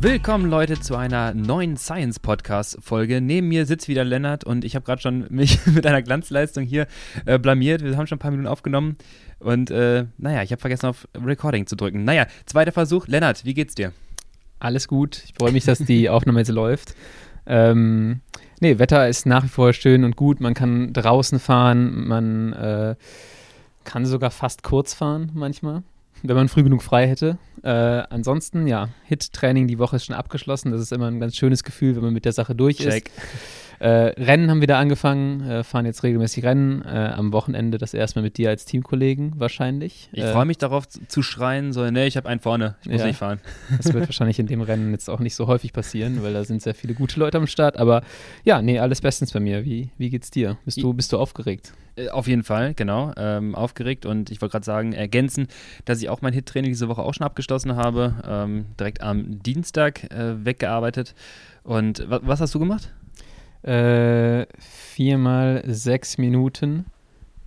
Willkommen Leute zu einer neuen Science Podcast Folge. Neben mir sitzt wieder Lennart und ich habe gerade schon mich mit einer Glanzleistung hier äh, blamiert. Wir haben schon ein paar Minuten aufgenommen und äh, naja, ich habe vergessen auf Recording zu drücken. Naja, zweiter Versuch. Lennart, wie geht's dir? Alles gut. Ich freue mich, dass die Aufnahme jetzt läuft. Ähm, nee, Wetter ist nach wie vor schön und gut. Man kann draußen fahren, man äh, kann sogar fast kurz fahren manchmal wenn man früh genug frei hätte. Äh, ansonsten, ja, Hit-Training die Woche ist schon abgeschlossen. Das ist immer ein ganz schönes Gefühl, wenn man mit der Sache durch Check. ist. Äh, Rennen haben wieder angefangen, äh, fahren jetzt regelmäßig Rennen. Äh, am Wochenende das erste Mal mit dir als Teamkollegen wahrscheinlich. Ich freue mich darauf zu schreien, so, nee, ich habe einen vorne, ich muss ja, nicht fahren. Das wird wahrscheinlich in dem Rennen jetzt auch nicht so häufig passieren, weil da sind sehr viele gute Leute am Start. Aber ja, nee, alles bestens bei mir. Wie, wie geht's dir? Bist du, bist du aufgeregt? Äh, auf jeden Fall, genau. Ähm, aufgeregt und ich wollte gerade sagen, ergänzen, dass ich auch mein Hit-Training diese Woche auch schon abgeschlossen habe. Ähm, direkt am Dienstag äh, weggearbeitet. Und was hast du gemacht? Äh, viermal sechs Minuten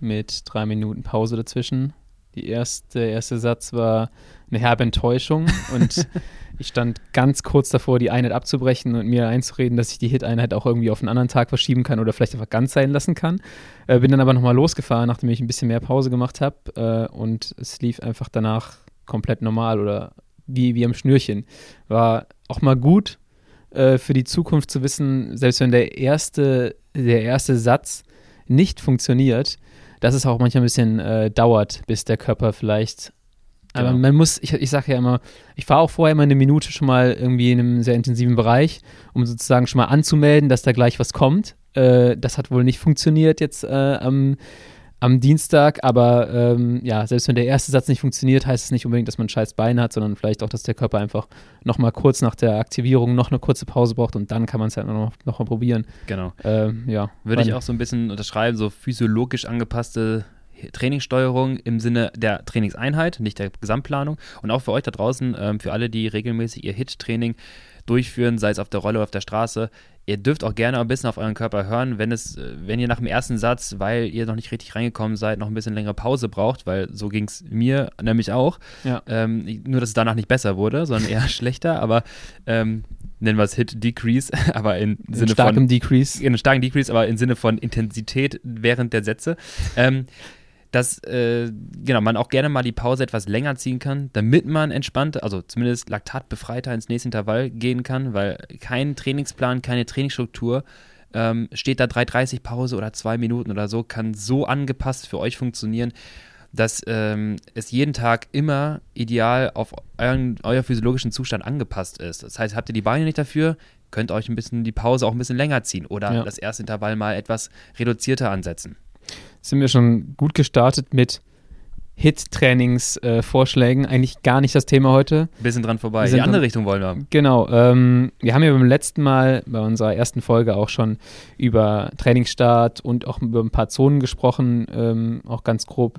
mit drei Minuten Pause dazwischen. Die erste, der erste Satz war eine herbe Enttäuschung und ich stand ganz kurz davor, die Einheit abzubrechen und mir einzureden, dass ich die Hit-Einheit auch irgendwie auf einen anderen Tag verschieben kann oder vielleicht einfach ganz sein lassen kann. Äh, bin dann aber nochmal losgefahren, nachdem ich ein bisschen mehr Pause gemacht habe äh, und es lief einfach danach komplett normal oder wie, wie am Schnürchen. War auch mal gut, äh, für die Zukunft zu wissen, selbst wenn der erste, der erste Satz nicht funktioniert, dass es auch manchmal ein bisschen äh, dauert, bis der Körper vielleicht. Genau. Aber man muss, ich, ich sage ja immer, ich fahre auch vorher immer eine Minute schon mal irgendwie in einem sehr intensiven Bereich, um sozusagen schon mal anzumelden, dass da gleich was kommt. Äh, das hat wohl nicht funktioniert jetzt äh, am am Dienstag, aber ähm, ja, selbst wenn der erste Satz nicht funktioniert, heißt es nicht unbedingt, dass man ein scheiß Bein hat, sondern vielleicht auch, dass der Körper einfach nochmal kurz nach der Aktivierung noch eine kurze Pause braucht und dann kann man es halt noch, noch mal probieren. Genau. Ähm, ja. Würde ich auch so ein bisschen unterschreiben, so physiologisch angepasste Trainingssteuerung im Sinne der Trainingseinheit, nicht der Gesamtplanung. Und auch für euch da draußen, ähm, für alle, die regelmäßig ihr HIT-Training durchführen, sei es auf der Rolle oder auf der Straße. Ihr dürft auch gerne ein bisschen auf euren Körper hören, wenn es, äh, wenn ihr nach dem ersten Satz, weil ihr noch nicht richtig reingekommen seid, noch ein bisschen längere Pause braucht, weil so ging es mir nämlich auch. Ja. Ähm, nur, dass es danach nicht besser wurde, sondern eher schlechter, aber ähm, nennen wir es Hit Decrease, aber in, in Sinne starkem von Decrease. In einem starken Decrease, aber im Sinne von Intensität während der Sätze. Ähm, dass äh, genau, man auch gerne mal die Pause etwas länger ziehen kann, damit man entspannt, also zumindest laktatbefreiter ins nächste Intervall gehen kann, weil kein Trainingsplan, keine Trainingsstruktur ähm, steht da 3,30 Pause oder zwei Minuten oder so, kann so angepasst für euch funktionieren, dass ähm, es jeden Tag immer ideal auf euren, euer physiologischen Zustand angepasst ist. Das heißt, habt ihr die Beine nicht dafür, könnt euch ein bisschen die Pause auch ein bisschen länger ziehen oder ja. das erste Intervall mal etwas reduzierter ansetzen sind wir schon gut gestartet mit Hit-Trainingsvorschlägen. Äh, Eigentlich gar nicht das Thema heute. Bisschen dran vorbei. Die andere Richtung wollen wir. Genau. Ähm, wir haben ja beim letzten Mal, bei unserer ersten Folge auch schon über Trainingsstart und auch über ein paar Zonen gesprochen, ähm, auch ganz grob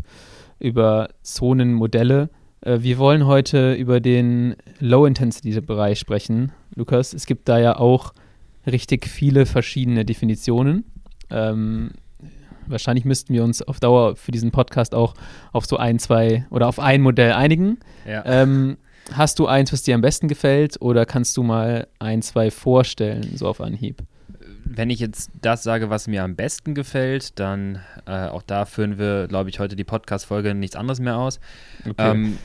über Zonenmodelle. Äh, wir wollen heute über den Low-Intensity-Bereich sprechen, Lukas. Es gibt da ja auch richtig viele verschiedene Definitionen. Ähm, wahrscheinlich müssten wir uns auf Dauer für diesen Podcast auch auf so ein, zwei oder auf ein Modell einigen. Ja. Ähm, hast du eins, was dir am besten gefällt oder kannst du mal ein, zwei vorstellen, so auf Anhieb? Wenn ich jetzt das sage, was mir am besten gefällt, dann äh, auch da führen wir, glaube ich, heute die Podcast-Folge nichts anderes mehr aus. Okay. Ähm,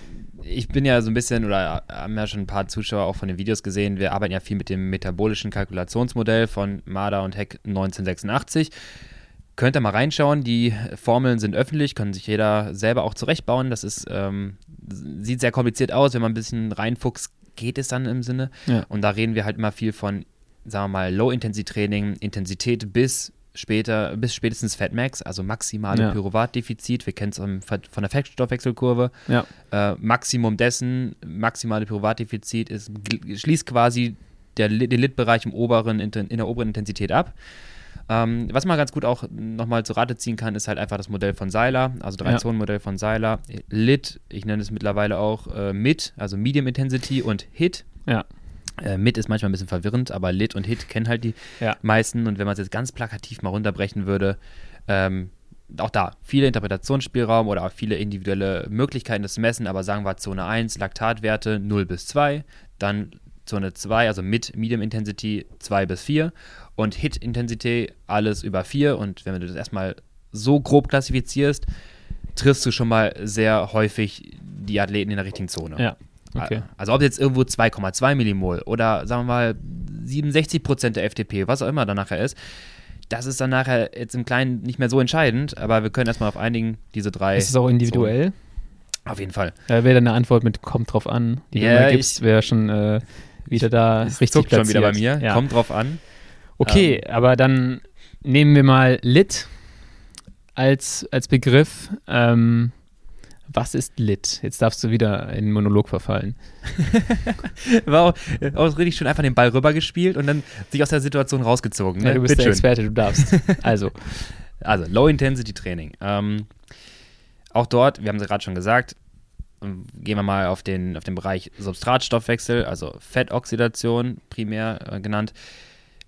ich bin ja so ein bisschen, oder haben ja schon ein paar Zuschauer auch von den Videos gesehen, wir arbeiten ja viel mit dem metabolischen Kalkulationsmodell von Marder und Heck 1986. Könnt ihr mal reinschauen. Die Formeln sind öffentlich, kann sich jeder selber auch zurechtbauen. Das ist, ähm, sieht sehr kompliziert aus. Wenn man ein bisschen reinfuchst, geht es dann im Sinne. Ja. Und da reden wir halt immer viel von, sagen wir mal, Low-Intensity-Training, Intensität bis später, bis spätestens Fatmax, also maximale ja. Pyruvatdefizit. Wir kennen es von der Fettstoffwechselkurve. Ja. Äh, Maximum dessen, maximale Pyruvatdefizit ist, schließt quasi der, den Lidbereich im oberen, in der oberen Intensität ab. Ähm, was man ganz gut auch nochmal zu Rate ziehen kann, ist halt einfach das Modell von Seiler, also Drei-Zonen-Modell von Seiler. Lit, ich nenne es mittlerweile auch äh, MIT, also Medium Intensity und HIT. Ja. Äh, MIT ist manchmal ein bisschen verwirrend, aber Lit und HIT kennen halt die ja. meisten. Und wenn man es jetzt ganz plakativ mal runterbrechen würde, ähm, auch da viel Interpretationsspielraum oder auch viele individuelle Möglichkeiten des Messen, aber sagen wir Zone 1, Laktatwerte 0 bis 2, dann Zone 2, also mit Medium Intensity 2 bis 4 und Hit Intensity alles über 4 und wenn du das erstmal so grob klassifizierst, triffst du schon mal sehr häufig die Athleten in der richtigen Zone. Ja. Okay. Also ob jetzt irgendwo 2,2 Millimol oder sagen wir mal 67 Prozent der FTP, was auch immer dann nachher ist, das ist dann nachher jetzt im Kleinen nicht mehr so entscheidend, aber wir können erstmal auf einigen diese drei. Ist es auch individuell? Zonen. Auf jeden Fall. Da wäre dann eine Antwort mit kommt drauf an, die Ja, du gibst, wäre schon äh, wieder da Es richtig zuckt schon wieder bei platziert. mir. Ja. Kommt drauf an. Okay, aber dann nehmen wir mal Lit als, als Begriff. Ähm, was ist Lit? Jetzt darfst du wieder in den Monolog verfallen. War auch, auch richtig schön einfach den Ball rübergespielt und dann sich aus der Situation rausgezogen. Ne? Ja, du bist der Bitteschön. Experte, du darfst. Also, Also Low-Intensity-Training. Ähm, auch dort, wir haben es gerade schon gesagt, ähm, gehen wir mal auf den, auf den Bereich Substratstoffwechsel, also Fettoxidation primär äh, genannt.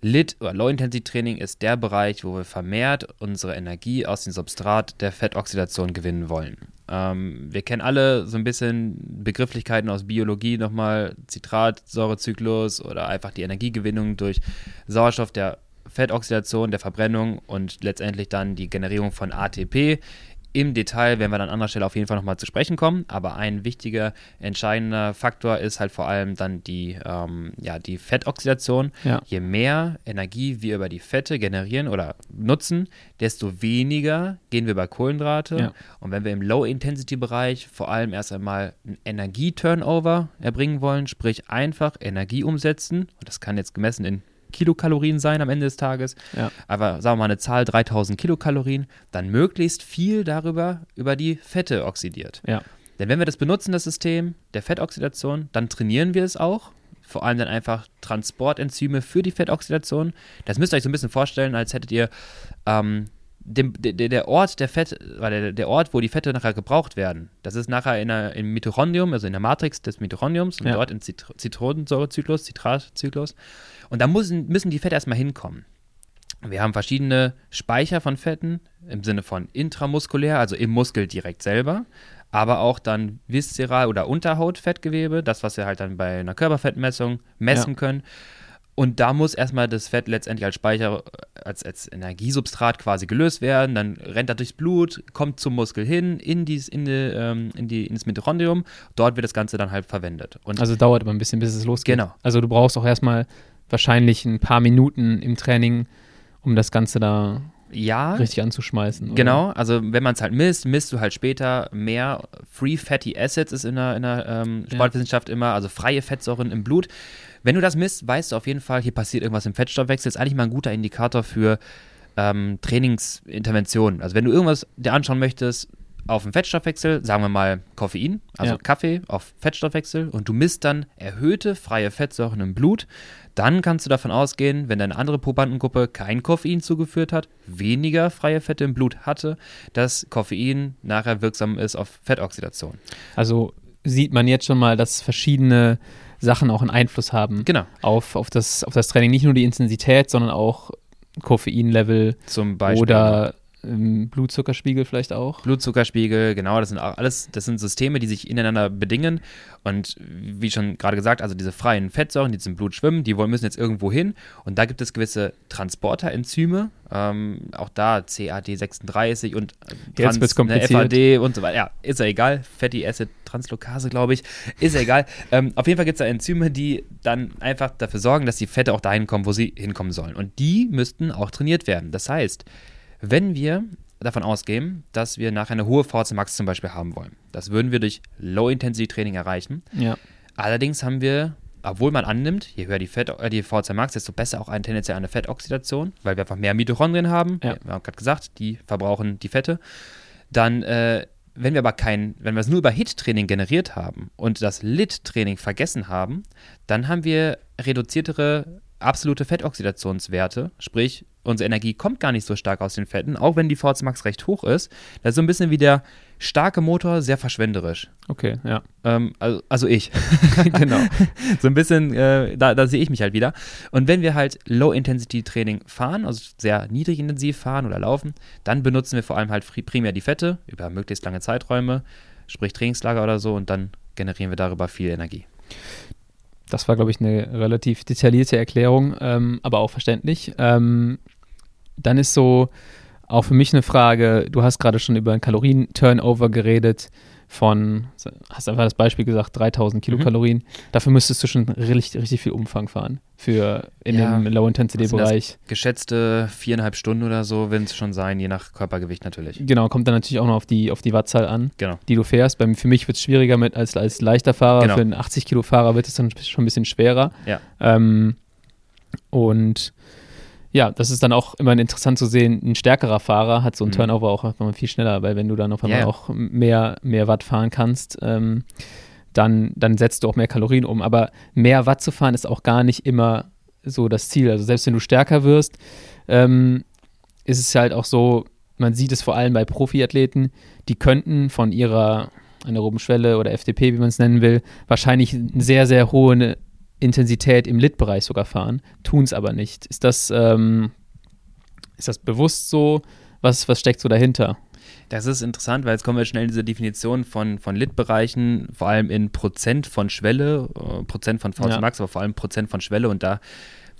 Lit oder Low-Intensity-Training ist der Bereich, wo wir vermehrt unsere Energie aus dem Substrat der Fettoxidation gewinnen wollen. Ähm, wir kennen alle so ein bisschen Begrifflichkeiten aus Biologie nochmal, Zitratsäurezyklus oder einfach die Energiegewinnung durch Sauerstoff der Fettoxidation, der Verbrennung und letztendlich dann die Generierung von ATP. Im Detail werden wir dann an anderer Stelle auf jeden Fall nochmal zu sprechen kommen, aber ein wichtiger, entscheidender Faktor ist halt vor allem dann die, ähm, ja, die Fettoxidation. Ja. Je mehr Energie wir über die Fette generieren oder nutzen, desto weniger gehen wir über Kohlenhydrate. Ja. Und wenn wir im Low-Intensity-Bereich vor allem erst einmal einen Energie-Turnover erbringen wollen, sprich einfach Energie umsetzen, und das kann jetzt gemessen in Kilokalorien sein am Ende des Tages, ja. aber sagen wir mal eine Zahl 3000 Kilokalorien, dann möglichst viel darüber über die Fette oxidiert. Ja. Denn wenn wir das benutzen, das System der Fettoxidation, dann trainieren wir es auch. Vor allem dann einfach Transportenzyme für die Fettoxidation. Das müsst ihr euch so ein bisschen vorstellen, als hättet ihr ähm, dem, der, der Ort der Fett, der, der Ort, wo die Fette nachher gebraucht werden. Das ist nachher in der, im Mitochondrium, also in der Matrix des Mitochondriums und Ja. dort im Zit Zitronensäurezyklus, Zitratzyklus. Und da müssen, müssen die Fette erstmal hinkommen. Wir haben verschiedene Speicher von Fetten im Sinne von intramuskulär, also im Muskel direkt selber, aber auch dann viszeral oder Unterhautfettgewebe, das, was wir halt dann bei einer Körperfettmessung messen Ja. können. Und da muss erstmal das Fett letztendlich als Speicher, als, als Energiesubstrat quasi gelöst werden. Dann rennt er durchs Blut, kommt zum Muskel hin, in, dies, in, die, ähm, in die, ins Mitochondrium. Dort wird das Ganze dann halt verwendet. Und Also dauert immer ein bisschen, bis es losgeht. Genau. Also du brauchst auch erstmal wahrscheinlich ein paar Minuten im Training, um das Ganze da ja, richtig anzuschmeißen. oder? Genau, also wenn man es halt misst, misst du halt später mehr Free Fatty Acids, ist in der, in der ähm, Ja. Sportwissenschaft immer, also freie Fettsäuren im Blut. Wenn du das misst, weißt du auf jeden Fall, hier passiert irgendwas im Fettstoffwechsel. Ist eigentlich mal ein guter Indikator für ähm, Trainingsinterventionen. Also wenn du irgendwas dir anschauen möchtest auf den Fettstoffwechsel, sagen wir mal Koffein, also Ja. Kaffee auf Fettstoffwechsel und du misst dann erhöhte freie Fettsäuren im Blut, dann kannst du davon ausgehen, wenn deine andere Probandengruppe kein Koffein zugeführt hat, weniger freie Fette im Blut hatte, dass Koffein nachher wirksam ist auf Fettoxidation. Also sieht man jetzt schon mal, dass verschiedene Sachen auch einen Einfluss haben Genau. auf, auf, das, auf das Training. Nicht nur die Intensität, sondern auch Koffeinlevel Zum Beispiel. oder Blutzuckerspiegel vielleicht auch. Blutzuckerspiegel, genau, das sind auch alles, das sind Systeme, die sich ineinander bedingen. Und wie schon gerade gesagt, also diese freien Fettsäuren, die jetzt im Blut schwimmen, die müssen jetzt irgendwo hin. Und da gibt es gewisse Transporterenzyme, ähm, auch da CAD36 und äh, Jetzt wird's ne, kompliziert. FAD und so weiter. Ja, ist ja egal. Fatty Acid Translokase, glaube ich. Ist ja egal. ähm, auf jeden Fall gibt es da Enzyme, die dann einfach dafür sorgen, dass die Fette auch dahin kommen, wo sie hinkommen sollen. Und die müssten auch trainiert werden. Das heißt, wenn wir davon ausgehen, dass wir nachher eine hohe VHC Max zum Beispiel haben wollen, das würden wir durch Low-Intensity-Training erreichen. Ja. Allerdings haben wir, obwohl man annimmt, je höher die, Fett, äh, die VHC Max, desto besser auch eine tendenziell eine Fettoxidation, weil wir einfach mehr Mitochondrien haben. Ja. Wir haben gerade gesagt, die verbrauchen die Fette. Dann, äh, wenn wir aber kein, wenn wir es nur über HIT-Training generiert haben und das LIT-Training vergessen haben, dann haben wir reduziertere absolute Fettoxidationswerte, sprich, unsere Energie kommt gar nicht so stark aus den Fetten, auch wenn die VHC Max recht hoch ist. Das ist so ein bisschen wie der starke Motor, sehr verschwenderisch. Okay, ja. Ähm, also, also ich. genau. so ein bisschen, äh, da, da sehe ich mich halt wieder. Und wenn wir halt Low-Intensity-Training fahren, also sehr niedrig intensiv fahren oder laufen, dann benutzen wir vor allem halt primär die Fette über möglichst lange Zeiträume, sprich Trainingslager oder so, und dann generieren wir darüber viel Energie. Das war, glaube ich, eine relativ detaillierte Erklärung, ähm, aber auch verständlich. Ähm, dann ist so auch für mich eine Frage, du hast gerade schon über einen Kalorien-Turnover geredet von, hast einfach das Beispiel gesagt, 3000 Kilokalorien. Mhm. Dafür müsstest du schon richtig, richtig viel Umfang fahren für in ja, dem Low-Intensity-Bereich. Geschätzte viereinhalb Stunden oder so werden es schon sein, je nach Körpergewicht natürlich. Genau, kommt dann natürlich auch noch auf die, auf die Wattzahl an, genau. die du fährst. Bei, für mich wird es schwieriger mit als, als leichter Fahrer. Genau. Für einen 80-Kilo-Fahrer wird es dann schon ein bisschen schwerer. Ja. Ähm, und ja, das ist dann auch immer interessant zu sehen, ein stärkerer Fahrer hat so einen mhm. Turnover auch einfach viel schneller, weil wenn du dann auf einmal yeah. auch mehr, mehr Watt fahren kannst, ähm, dann, dann setzt du auch mehr Kalorien um. Aber mehr Watt zu fahren ist auch gar nicht immer so das Ziel. Also selbst wenn du stärker wirst, ähm, ist es halt auch so, man sieht es vor allem bei Profiathleten, die könnten von ihrer anaeroben Schwelle oder FDP, wie man es nennen will, wahrscheinlich eine sehr, sehr hohe Intensität im Lit-Bereich sogar fahren, tun es aber nicht. Ist das, ähm, ist das bewusst so? Was, was steckt so dahinter? Das ist interessant, weil jetzt kommen wir schnell in diese Definition von, von Lit-Bereichen, vor allem in Prozent von Schwelle, äh, Prozent von VC ja. Max, aber vor allem Prozent von Schwelle und da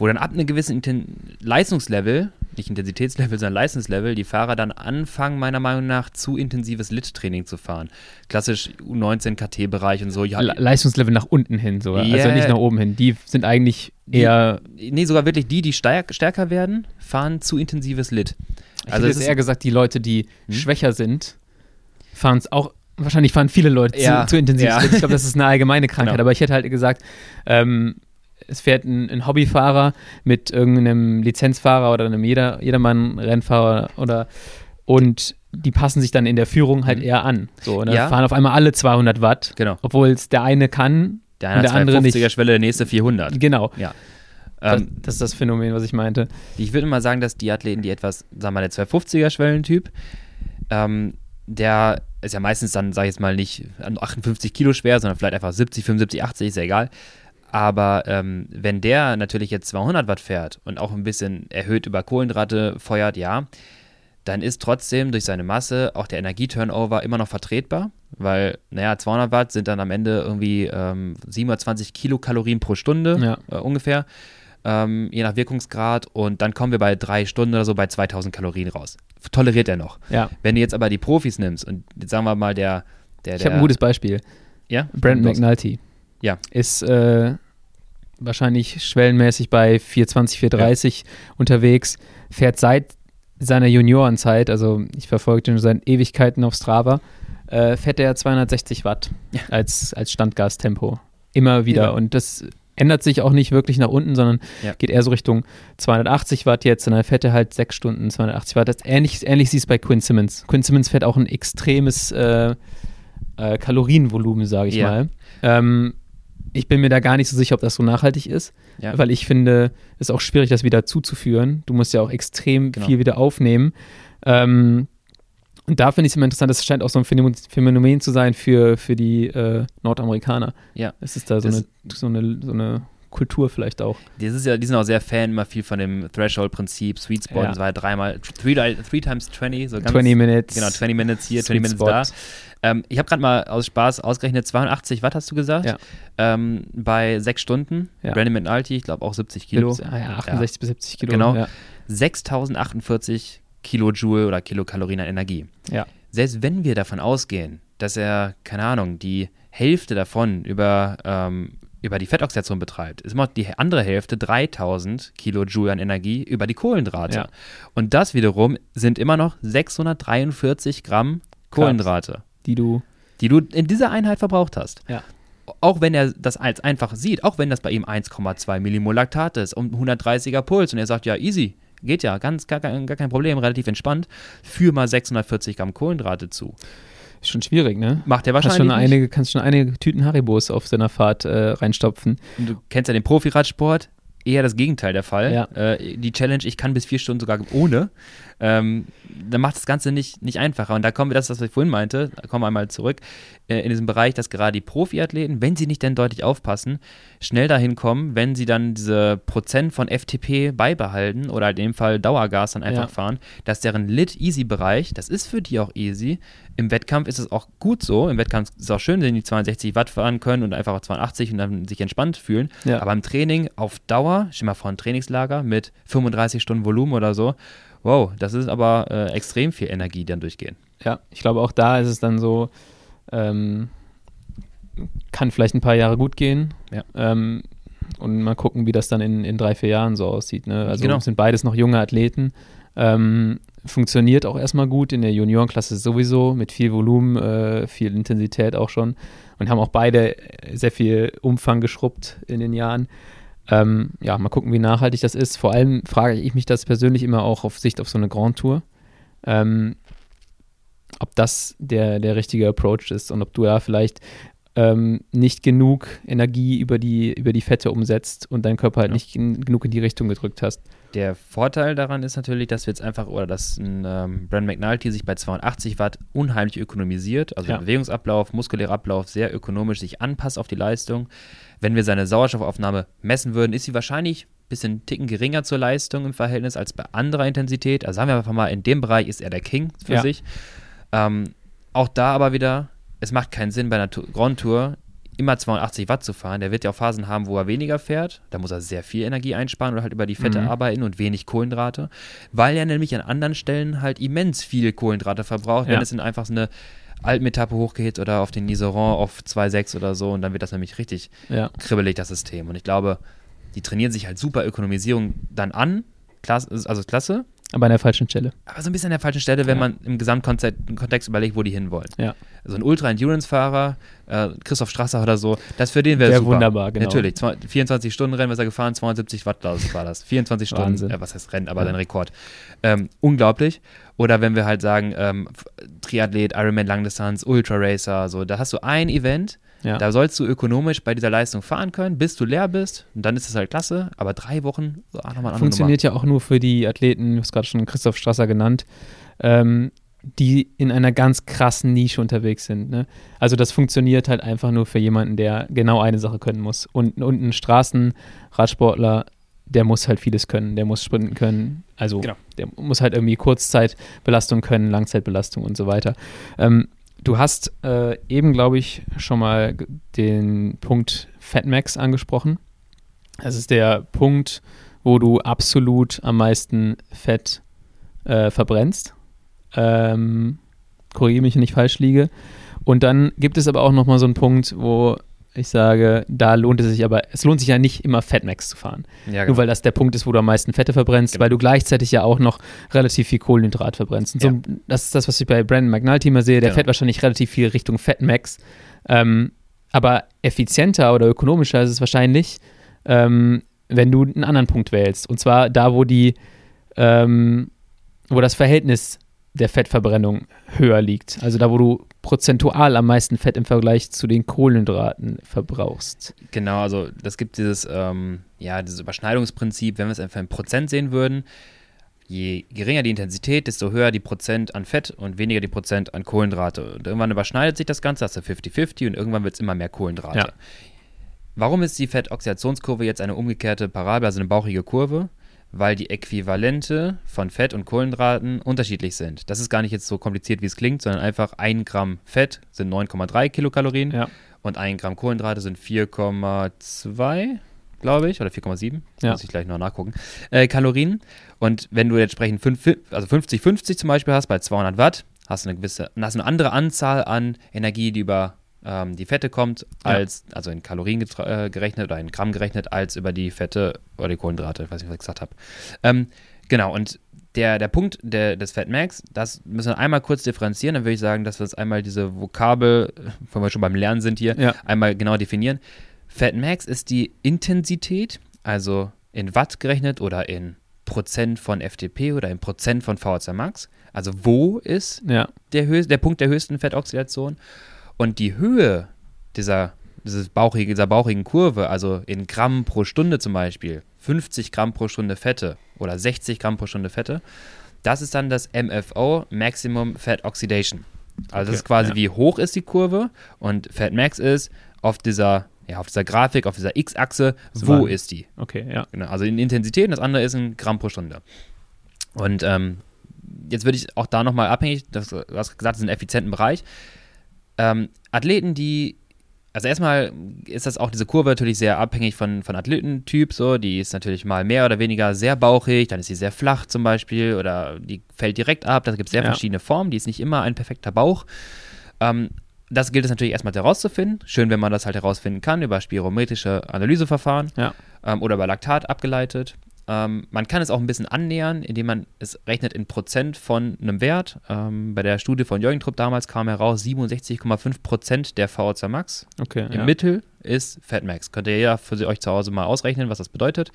wo dann ab einem gewissen Inten Leistungslevel, nicht Intensitätslevel, sondern Leistungslevel, die Fahrer dann anfangen, meiner Meinung nach, zu intensives Lit-Training zu fahren. Klassisch U19 KT-Bereich und so. Ja, Le Leistungslevel nach unten hin sogar, yeah. also nicht nach oben hin. Die sind eigentlich eher. Die, nee, sogar wirklich die, die stärker werden, fahren zu intensives Lit. Ich also hätte eher gesagt, die Leute, die hm? schwächer sind, fahren es auch wahrscheinlich fahren viele Leute ja, zu, zu intensiv. Ja. Ich glaube, das ist eine allgemeine Krankheit. Genau. Aber ich hätte halt gesagt, ähm, es fährt ein, ein, Hobbyfahrer mit irgendeinem Lizenzfahrer oder einem Jeder, Jedermann-Rennfahrer oder und die passen sich dann in der Führung halt mhm. eher an. So, ne? ja. fahren auf einmal alle 200 Watt, genau. obwohl es der eine kann der, eine und der andere nicht. Der Schwelle, der nächste 400. Genau. Ja. Das, ähm, das, ist das Phänomen, was ich meinte. Ich würde mal sagen, dass die Athleten, die etwas, sagen wir mal, der 250er Schwellentyp, ähm, der ist ja meistens dann, sag ich jetzt mal, nicht 58 Kilo schwer, sondern vielleicht einfach 70, 75, 80, ist ja egal. Aber ähm, wenn der natürlich jetzt 200 Watt fährt und auch ein bisschen erhöht über Kohlenhydrate feuert, ja, dann ist trotzdem durch seine Masse auch der Energieturnover immer noch vertretbar, weil, naja, 200 Watt sind dann am Ende irgendwie ähm, 720 Kilokalorien pro Stunde ja. äh, ungefähr, ähm, je nach Wirkungsgrad. Und dann kommen wir bei drei Stunden oder so bei 2000 Kalorien raus. Toleriert er noch. Ja. Wenn du jetzt aber die Profis nimmst und jetzt sagen wir mal der. der ich habe ein gutes Beispiel. Ja? Brandon McNulty. Ja. Ist äh, wahrscheinlich schwellenmäßig bei 420, 430 ja. unterwegs, fährt seit seiner Juniorenzeit, also ich verfolge den seit Ewigkeiten auf Strava, äh, fährt er 260 Watt ja. als, als Standgastempo. Immer wieder. Ja. Und das ändert sich auch nicht wirklich nach unten, sondern ja. geht eher so Richtung 280 Watt jetzt und dann fährt er halt sechs Stunden 280 Watt. Das ähnlich, ähnlich siehst du bei Quinn Simmons. Quinn Simmons fährt auch ein extremes äh, äh, Kalorienvolumen, sage ich mal. Ähm, ich bin mir da gar nicht so sicher, ob das so nachhaltig ist, ja. weil ich finde, es ist auch schwierig, das wieder zuzuführen. Du musst ja auch extrem genau. viel wieder aufnehmen. Ähm, und da finde ich es immer interessant, das scheint auch so ein Phänomen zu sein für, für die äh, Nordamerikaner. Ja. Es ist da so eine, so, eine, so eine Kultur vielleicht auch. Das ist ja, die sind auch sehr Fan immer viel von dem Threshold-Prinzip, Sweet Spot, ja. das war ja dreimal, three, three times 20, so ganz, 20 Minutes. Genau, 20 Minutes hier, 20 Minutes Spot. da. Ähm, ich habe gerade mal aus Spaß ausgerechnet, 82 Watt hast du gesagt, ja. ähm, bei sechs Stunden. Ja. Brandon McNulty, ich glaube auch 70 Kilo. 70, ah ja, 68 bis 70 Kilo. Genau. Ja. 6048 Kilojoule oder Kilokalorien an Energie. Ja. Selbst wenn wir davon ausgehen, dass er, keine Ahnung, die Hälfte davon über, ähm, über die Fettoxidation betreibt, ist immer die andere Hälfte 3000 Kilojoule an Energie über die Kohlenhydrate. Ja. Und das wiederum sind immer noch 643 Gramm Kohlenhydrate die du. Die du in dieser Einheit verbraucht hast. Ja. Auch wenn er das als einfach sieht, auch wenn das bei ihm 1,2 Millimol Laktat ist und 130er Puls und er sagt, ja, easy, geht ja, ganz, gar, gar kein Problem, relativ entspannt, führ mal 640 Gramm Kohlenhydrate zu. Ist schon schwierig, ne? Macht er wahrscheinlich. Kannst schon einige, kannst schon einige Tüten Haribos auf seiner Fahrt äh, reinstopfen. Und du kennst ja den Profiradsport, eher das Gegenteil der Fall. Ja. Äh, die Challenge, ich kann bis vier Stunden sogar ohne, ähm, dann macht das Ganze nicht, nicht einfacher. Und da kommen wir, das, was ich vorhin meinte, da kommen wir einmal zurück, äh, in diesem Bereich, dass gerade die Profiathleten, wenn sie nicht denn deutlich aufpassen, schnell dahin kommen, wenn sie dann diese Prozent von FTP beibehalten oder in dem Fall Dauergas dann einfach Ja. fahren, dass deren Lit-Easy-Bereich, das ist für die auch easy. Im Wettkampf ist es auch gut so. Im Wettkampf ist es auch schön, wenn die 62 Watt fahren können und einfach auf 82 und dann sich entspannt fühlen. Ja. Aber im Training auf Dauer, stell mal vor, ein Trainingslager mit 35 Stunden Volumen oder so, wow, das ist aber äh, extrem viel Energie, dann durchgehen. Ja, ich glaube auch da ist es dann so, ähm, kann vielleicht ein paar Jahre gut gehen. Ja. Ähm, und mal gucken, wie das dann in, in drei, vier Jahren so aussieht. Ne? Also Genau. sind beides noch junge Athleten. Ähm, funktioniert auch erstmal gut in der Juniorenklasse sowieso, mit viel Volumen, äh, viel Intensität auch schon. Und haben auch beide sehr viel Umfang geschrubbt in den Jahren. Ähm, ja, mal gucken, wie nachhaltig das ist. Vor allem frage ich mich das persönlich immer auch auf Sicht auf so eine Grand Tour. Ähm, ob das der, der richtige Approach ist und ob du da vielleicht ähm, nicht genug Energie über die, über die Fette umsetzt und dein Körper halt Ja. nicht gen genug in die Richtung gedrückt hast. Der Vorteil daran ist natürlich, dass wir jetzt einfach, oder dass ein ähm, Brand McNulty sich bei 280 Watt unheimlich ökonomisiert, also Ja. Bewegungsablauf, muskulärer Ablauf sehr ökonomisch sich anpasst auf die Leistung. Wenn wir seine Sauerstoffaufnahme messen würden, ist sie wahrscheinlich ein bisschen ticken geringer zur Leistung im Verhältnis als bei anderer Intensität. Also sagen wir einfach mal, in dem Bereich ist er der King für Ja. sich. Ähm, auch da aber wieder, es macht keinen Sinn bei einer Grand Tour immer 280 Watt zu fahren. Der wird ja auch Phasen haben, wo er weniger fährt. Da muss er sehr viel Energie einsparen oder halt über die Fette Mhm. arbeiten und wenig Kohlenhydrate, weil er nämlich an anderen Stellen halt immens viel Kohlenhydrate verbraucht, wenn Ja. es in einfach so eine Altmetappe hochgeht oder auf den Niseron auf 2,6 oder so und dann wird das nämlich richtig Ja, kribbelig, das System. Und ich glaube, die trainieren sich halt super Ökonomisierung dann an, klasse, also klasse, aber an der falschen Stelle. aber so ein bisschen an der falschen Stelle, wenn Ja. man im Gesamtkontext Kontext überlegt, wo die hinwollen. Ja. So ein Ultra-Endurance-Fahrer, äh, Christoph Strasser oder so, das für den wäre Wär super. wunderbar, genau. Natürlich, zwei- 24 Stunden Rennen, was er gefahren, 72 Watt das war das. 24 Stunden, äh, was heißt Rennen, aber Ja. sein Rekord. Ähm, unglaublich. Oder wenn wir halt sagen, ähm, Triathlet, Ironman Langdistanz, Ultra Racer, so, da hast du ein Event, Ja. da sollst du ökonomisch bei dieser Leistung fahren können, bis du leer bist. Und dann ist es halt klasse, aber drei Wochen, so, ah, nochmal Funktioniert ja auch nur für die Athleten, du hast gerade schon Christoph Strasser genannt, ähm, die in einer ganz krassen Nische unterwegs sind. Ne? Also das funktioniert halt einfach nur für jemanden, der genau eine Sache können muss. Und, und ein Straßenradsportler, der muss halt vieles können. Der muss sprinten können. Also Genau. der muss halt irgendwie Kurzzeitbelastung können, Langzeitbelastung und so weiter. Ähm, du hast äh, eben, glaube ich, schon mal den Punkt Fatmax angesprochen. Das ist der Punkt, wo du absolut am meisten Fett äh, verbrennst. Ähm, Korrigiere mich, wenn ich falsch liege. Und dann gibt es aber auch nochmal so einen Punkt, wo ich sage, da lohnt es sich aber, es lohnt sich ja nicht immer Fatmax zu fahren. Ja, Nur weil das der Punkt ist, wo du am meisten Fette verbrennst, Genau. weil du gleichzeitig ja auch noch relativ viel Kohlenhydrat verbrennst. Und Ja. so, das ist das, was ich bei Brandon McNulty immer sehe. Der Genau. fährt wahrscheinlich relativ viel Richtung Fatmax. Ähm, aber effizienter oder ökonomischer ist es wahrscheinlich, ähm, wenn du einen anderen Punkt wählst. Und zwar da, wo die, ähm, wo das Verhältnis der Fettverbrennung höher liegt. Also da, wo du prozentual am meisten Fett im Vergleich zu den Kohlenhydraten verbrauchst. Genau, also das gibt dieses, ähm, ja, dieses Überschneidungsprinzip, wenn wir es einfach in Prozent sehen würden, je geringer die Intensität, desto höher die Prozent an Fett und weniger die Prozent an Kohlenhydrate. Und irgendwann überschneidet sich das Ganze, hast du 50-50 und irgendwann wird es immer mehr Kohlenhydrate. Ja. Warum ist die Fettoxidationskurve jetzt eine umgekehrte Parabel, also eine bauchige Kurve? Weil die Äquivalente von Fett und Kohlenhydraten unterschiedlich sind. Das ist gar nicht jetzt so kompliziert, wie es klingt, sondern einfach ein Gramm Fett sind 9,3 Kilokalorien Ja. und ein Gramm Kohlenhydrate sind 4,2, glaube ich, oder 4,7. Ja. Muss ich gleich noch nachgucken. Äh, Kalorien. Und wenn du entsprechend fünf, also 50-50 zum Beispiel hast, bei 200 Watt, hast du eine gewisse, hast eine andere Anzahl an Energie, die über ähm, die Fette kommt, Ja. als, also in Kalorien äh, gerechnet oder in Gramm gerechnet, als über die Fette oder die Kohlenhydrate, ich weiß nicht, was ich gesagt habe. Ähm, genau, und der, der Punkt der, des Fat Max, das müssen wir einmal kurz differenzieren. Dann würde ich sagen, dass wir uns einmal diese Vokabel, wenn wir schon beim Lernen sind hier, Ja. einmal genau definieren. Fat Max ist die Intensität, also in Watt gerechnet oder in Prozent von FTP oder in Prozent von VHC Max. Also wo ist Ja. der, höchst, der Punkt der höchsten Fettoxidation? Und die Höhe dieser dieses bauchige, dieser bauchigen Kurve, also in Gramm pro Stunde zum Beispiel, 50 Gramm pro Stunde Fette oder 60 Gramm pro Stunde Fette, das ist dann das MFO, Maximum Fat Oxidation. Also okay, das ist quasi, ja. wie hoch ist die Kurve und Fat Max ist auf dieser, ja, auf dieser Grafik, auf dieser X-Achse, wo ist die? Okay, ja. Genau, also in Intensität und das andere ist in Gramm pro Stunde. Und ähm, jetzt würde ich auch da nochmal abhängig, das, du hast gesagt, das ist ein effizienten Bereich. Ähm, Athleten, die also erstmal ist das auch diese Kurve natürlich sehr abhängig von, von Athletentyp, so. Die ist natürlich mal mehr oder weniger sehr bauchig, dann ist sie sehr flach zum Beispiel oder die fällt direkt ab. Da gibt es sehr ja. verschiedene Formen, die ist nicht immer ein perfekter Bauch. Ähm, das gilt es natürlich erstmal herauszufinden. Schön, wenn man das halt herausfinden kann über spirometrische Analyseverfahren ja. ähm, oder über Laktat abgeleitet. Ähm, man kann es auch ein bisschen annähern, indem man es rechnet in Prozent von einem Wert. Ähm, bei der Studie von Jürgen Trupp damals kam heraus, 67,5 Prozent der VO2 Max okay, im ja. Mittel ist Fatmax. Könnt ihr ja für euch zu Hause mal ausrechnen, was das bedeutet.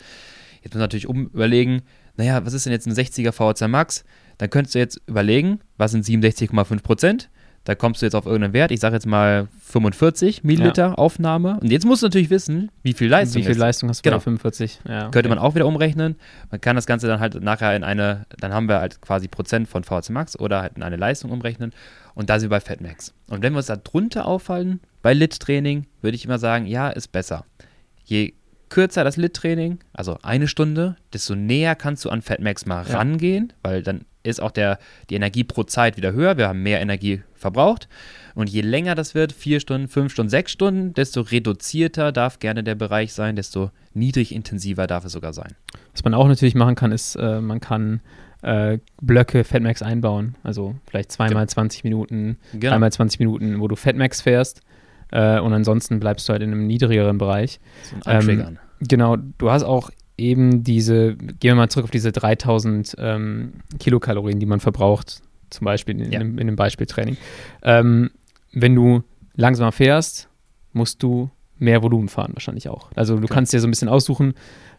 Jetzt muss man natürlich um überlegen, naja, was ist denn jetzt ein 60er VO2 Max? Dann könntest du jetzt überlegen, was sind 67,5 Prozent? Da kommst du jetzt auf irgendeinen Wert, ich sage jetzt mal 45 Milliliter ja. Aufnahme. Und jetzt musst du natürlich wissen, wie viel Leistung Wie viel ist. Leistung hast du genau. bei 45? Ja, okay. Könnte man auch wieder umrechnen. Man kann das Ganze dann halt nachher in eine, dann haben wir halt quasi Prozent von VHC Max oder halt in eine Leistung umrechnen. Und da sind wir bei Fatmax. Und wenn wir uns da drunter auffallen, bei Lit-Training, würde ich immer sagen, ja, ist besser. Je kürzer das Lit-Training, also eine Stunde, desto näher kannst du an Fatmax mal ja. rangehen, weil dann ist auch der, die Energie pro Zeit wieder höher. Wir haben mehr Energie verbraucht. Und je länger das wird, vier Stunden, fünf Stunden, sechs Stunden, desto reduzierter darf gerne der Bereich sein, desto niedrig intensiver darf es sogar sein. Was man auch natürlich machen kann, ist, äh, man kann äh, Blöcke Fatmax einbauen. Also vielleicht zweimal genau. 20 Minuten, genau. dreimal 20 Minuten, wo du Fatmax fährst. Äh, und ansonsten bleibst du halt in einem niedrigeren Bereich. So ein ähm, genau, du hast auch eben diese, gehen wir mal zurück auf diese 3000 ähm, Kilokalorien, die man verbraucht, zum Beispiel in, ja. in, in einem Beispieltraining. Ähm, wenn du langsamer fährst, musst du mehr Volumen fahren, wahrscheinlich auch. Also du Klar. kannst dir so ein bisschen aussuchen,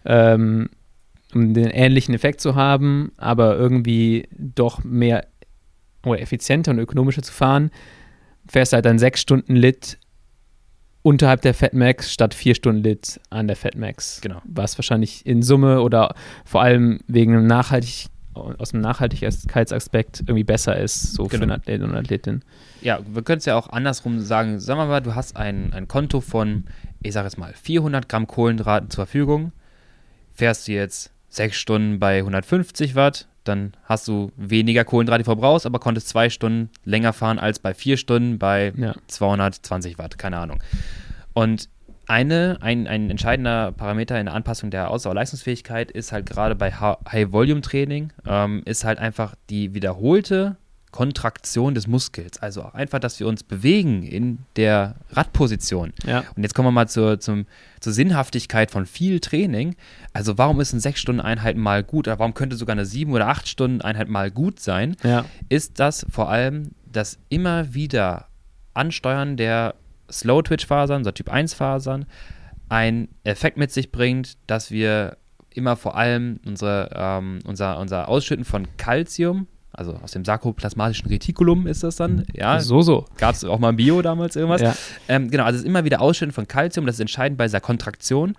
ähm, um den ähnlichen Effekt zu haben, aber irgendwie doch mehr oder effizienter und ökonomischer zu fahren, fährst halt dann sechs Stunden Lit unterhalb der Fatmax statt vier Stunden Lit an der Fatmax. Genau. Was wahrscheinlich in Summe oder vor allem wegen einem nachhaltig aus dem Nachhaltigkeitsaspekt irgendwie besser ist, so genau. für einen Athleten und Athletin. Ja, wir können es ja auch andersrum sagen. Sagen wir mal, du hast ein, ein Konto von, ich sage jetzt mal, 400 Gramm Kohlenhydraten zur Verfügung. Fährst du jetzt sechs Stunden bei 150 Watt, dann hast du weniger Kohlenhydrate verbrauchst, aber konntest zwei Stunden länger fahren als bei vier Stunden bei ja. 220 Watt, keine Ahnung. Und eine, ein, ein entscheidender Parameter in der Anpassung der Ausdauerleistungsfähigkeit ist halt gerade bei High-Volume-Training, ähm, ist halt einfach die wiederholte Kontraktion des Muskels. Also einfach, dass wir uns bewegen in der Radposition. Ja. Und jetzt kommen wir mal zur, zum, zur Sinnhaftigkeit von viel Training. Also warum ist eine 6-Stunden-Einheit mal gut oder warum könnte sogar eine 7- oder 8-Stunden-Einheit mal gut sein? Ja. Ist das vor allem das immer wieder Ansteuern der Slow-Twitch-Fasern, so Typ 1-Fasern, einen Effekt mit sich bringt, dass wir immer vor allem unsere, ähm, unser, unser Ausschütten von Calcium, also aus dem sarkoplasmatischen Retikulum ist das dann, ja. So, so. Gab es auch mal im Bio damals irgendwas. Ja. Ähm, genau, also es ist immer wieder Ausschütten von Calcium, das ist entscheidend bei dieser Kontraktion,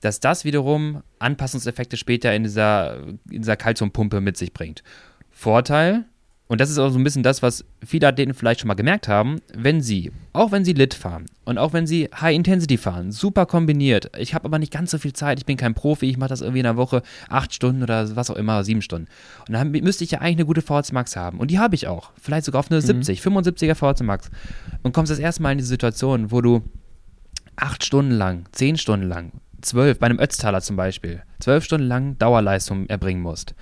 dass das wiederum Anpassungseffekte später in dieser, in dieser Calciumpumpe mit sich bringt. Vorteil, und das ist auch so ein bisschen das, was viele Athleten vielleicht schon mal gemerkt haben, wenn sie, auch wenn sie Lit fahren und auch wenn sie High Intensity fahren, super kombiniert, ich habe aber nicht ganz so viel Zeit, ich bin kein Profi, ich mache das irgendwie in der Woche acht Stunden oder was auch immer, sieben Stunden. Und dann müsste ich ja eigentlich eine gute VHC Max haben. Und die habe ich auch. Vielleicht sogar auf eine mhm. 70, 75er VHC Max. Und kommst das erste Mal in die Situation, wo du acht Stunden lang, zehn Stunden lang, zwölf, bei einem Ötztaler zum Beispiel, zwölf Stunden lang Dauerleistung erbringen musst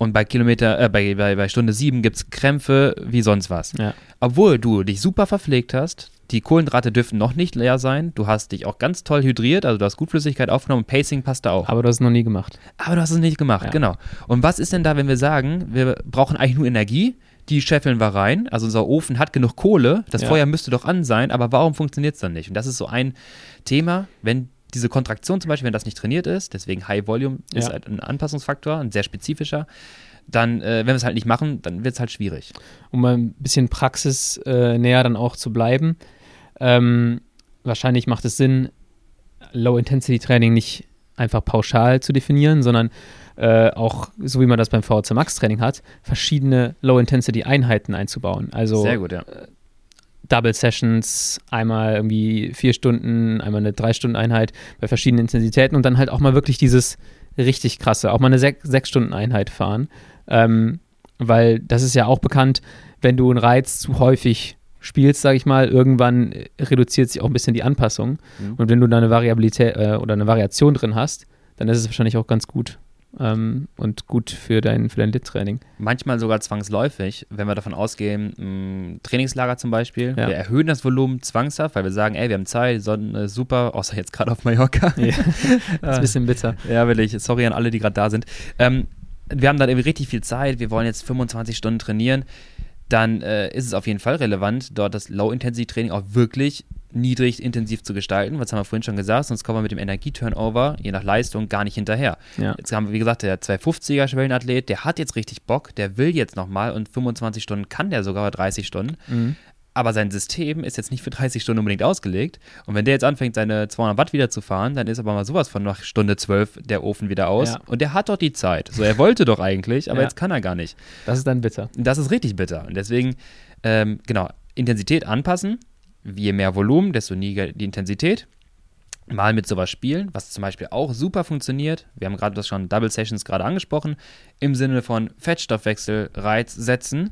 und bei Kilometer, äh, bei, bei, bei Stunde 7 gibt es Krämpfe wie sonst was. Ja. Obwohl du dich super verpflegt hast, die Kohlenhydrate dürfen noch nicht leer sein, du hast dich auch ganz toll hydriert, also du hast gut Flüssigkeit aufgenommen, Pacing passt da auch. Aber du hast es noch nie gemacht. Aber du hast es nicht gemacht, ja. genau. Und was ist denn da, wenn wir sagen, wir brauchen eigentlich nur Energie, die scheffeln wir rein, also unser Ofen hat genug Kohle, das ja. Feuer müsste doch an sein, aber warum funktioniert es dann nicht? Und das ist so ein Thema, wenn diese Kontraktion zum Beispiel, wenn das nicht trainiert ist, deswegen High Volume ja. ist halt ein Anpassungsfaktor, ein sehr spezifischer, dann, äh, wenn wir es halt nicht machen, dann wird es halt schwierig. Um mal ein bisschen praxisnäher äh, dann auch zu bleiben, ähm, wahrscheinlich macht es Sinn, Low-Intensity-Training nicht einfach pauschal zu definieren, sondern äh, auch, so wie man das beim VHC Max Training hat, verschiedene Low-Intensity-Einheiten einzubauen. Also Sehr gut, ja. Äh, Double Sessions, einmal irgendwie vier Stunden, einmal eine drei Stunden Einheit bei verschiedenen Intensitäten und dann halt auch mal wirklich dieses richtig krasse, auch mal eine sech, sechs Stunden Einheit fahren. Ähm, weil das ist ja auch bekannt, wenn du einen Reiz zu häufig spielst, sage ich mal, irgendwann reduziert sich auch ein bisschen die Anpassung. Mhm. Und wenn du da eine Variabilität äh, oder eine Variation drin hast, dann ist es wahrscheinlich auch ganz gut ähm, und gut für dein, für dein Lit-Training. Manchmal sogar zwangsläufig, wenn wir davon ausgehen, mh, Trainingslager zum Beispiel, ja. wir erhöhen das Volumen zwangshaft, weil wir sagen, ey, wir haben Zeit, die Sonne ist super, außer jetzt gerade auf Mallorca. Ja. das ist ein bisschen bitter. Ja, will ich. Sorry an alle, die gerade da sind. Ähm, wir haben dann irgendwie richtig viel Zeit, wir wollen jetzt 25 Stunden trainieren, dann äh, ist es auf jeden Fall relevant, dort das Low-Intensity-Training auch wirklich niedrig intensiv zu gestalten, was haben wir vorhin schon gesagt, sonst kommen wir mit dem Energieturnover, je nach Leistung, gar nicht hinterher. Ja. Jetzt haben wir, wie gesagt, der 250er Schwellenathlet, der hat jetzt richtig Bock, der will jetzt nochmal und 25 Stunden kann der sogar 30 Stunden. Mhm. Aber sein System ist jetzt nicht für 30 Stunden unbedingt ausgelegt. Und wenn der jetzt anfängt, seine 200 Watt wieder zu fahren, dann ist aber mal sowas von nach Stunde 12 der Ofen wieder aus. Ja. Und der hat doch die Zeit. So, er wollte doch eigentlich, aber ja. jetzt kann er gar nicht. Das ist dann bitter. Das ist richtig bitter. Und deswegen, ähm, genau, Intensität anpassen, je mehr Volumen, desto niedriger die Intensität. Mal mit sowas spielen, was zum Beispiel auch super funktioniert. Wir haben gerade das schon Double Sessions gerade angesprochen, im Sinne von Fettstoffwechsel, Reiz setzen.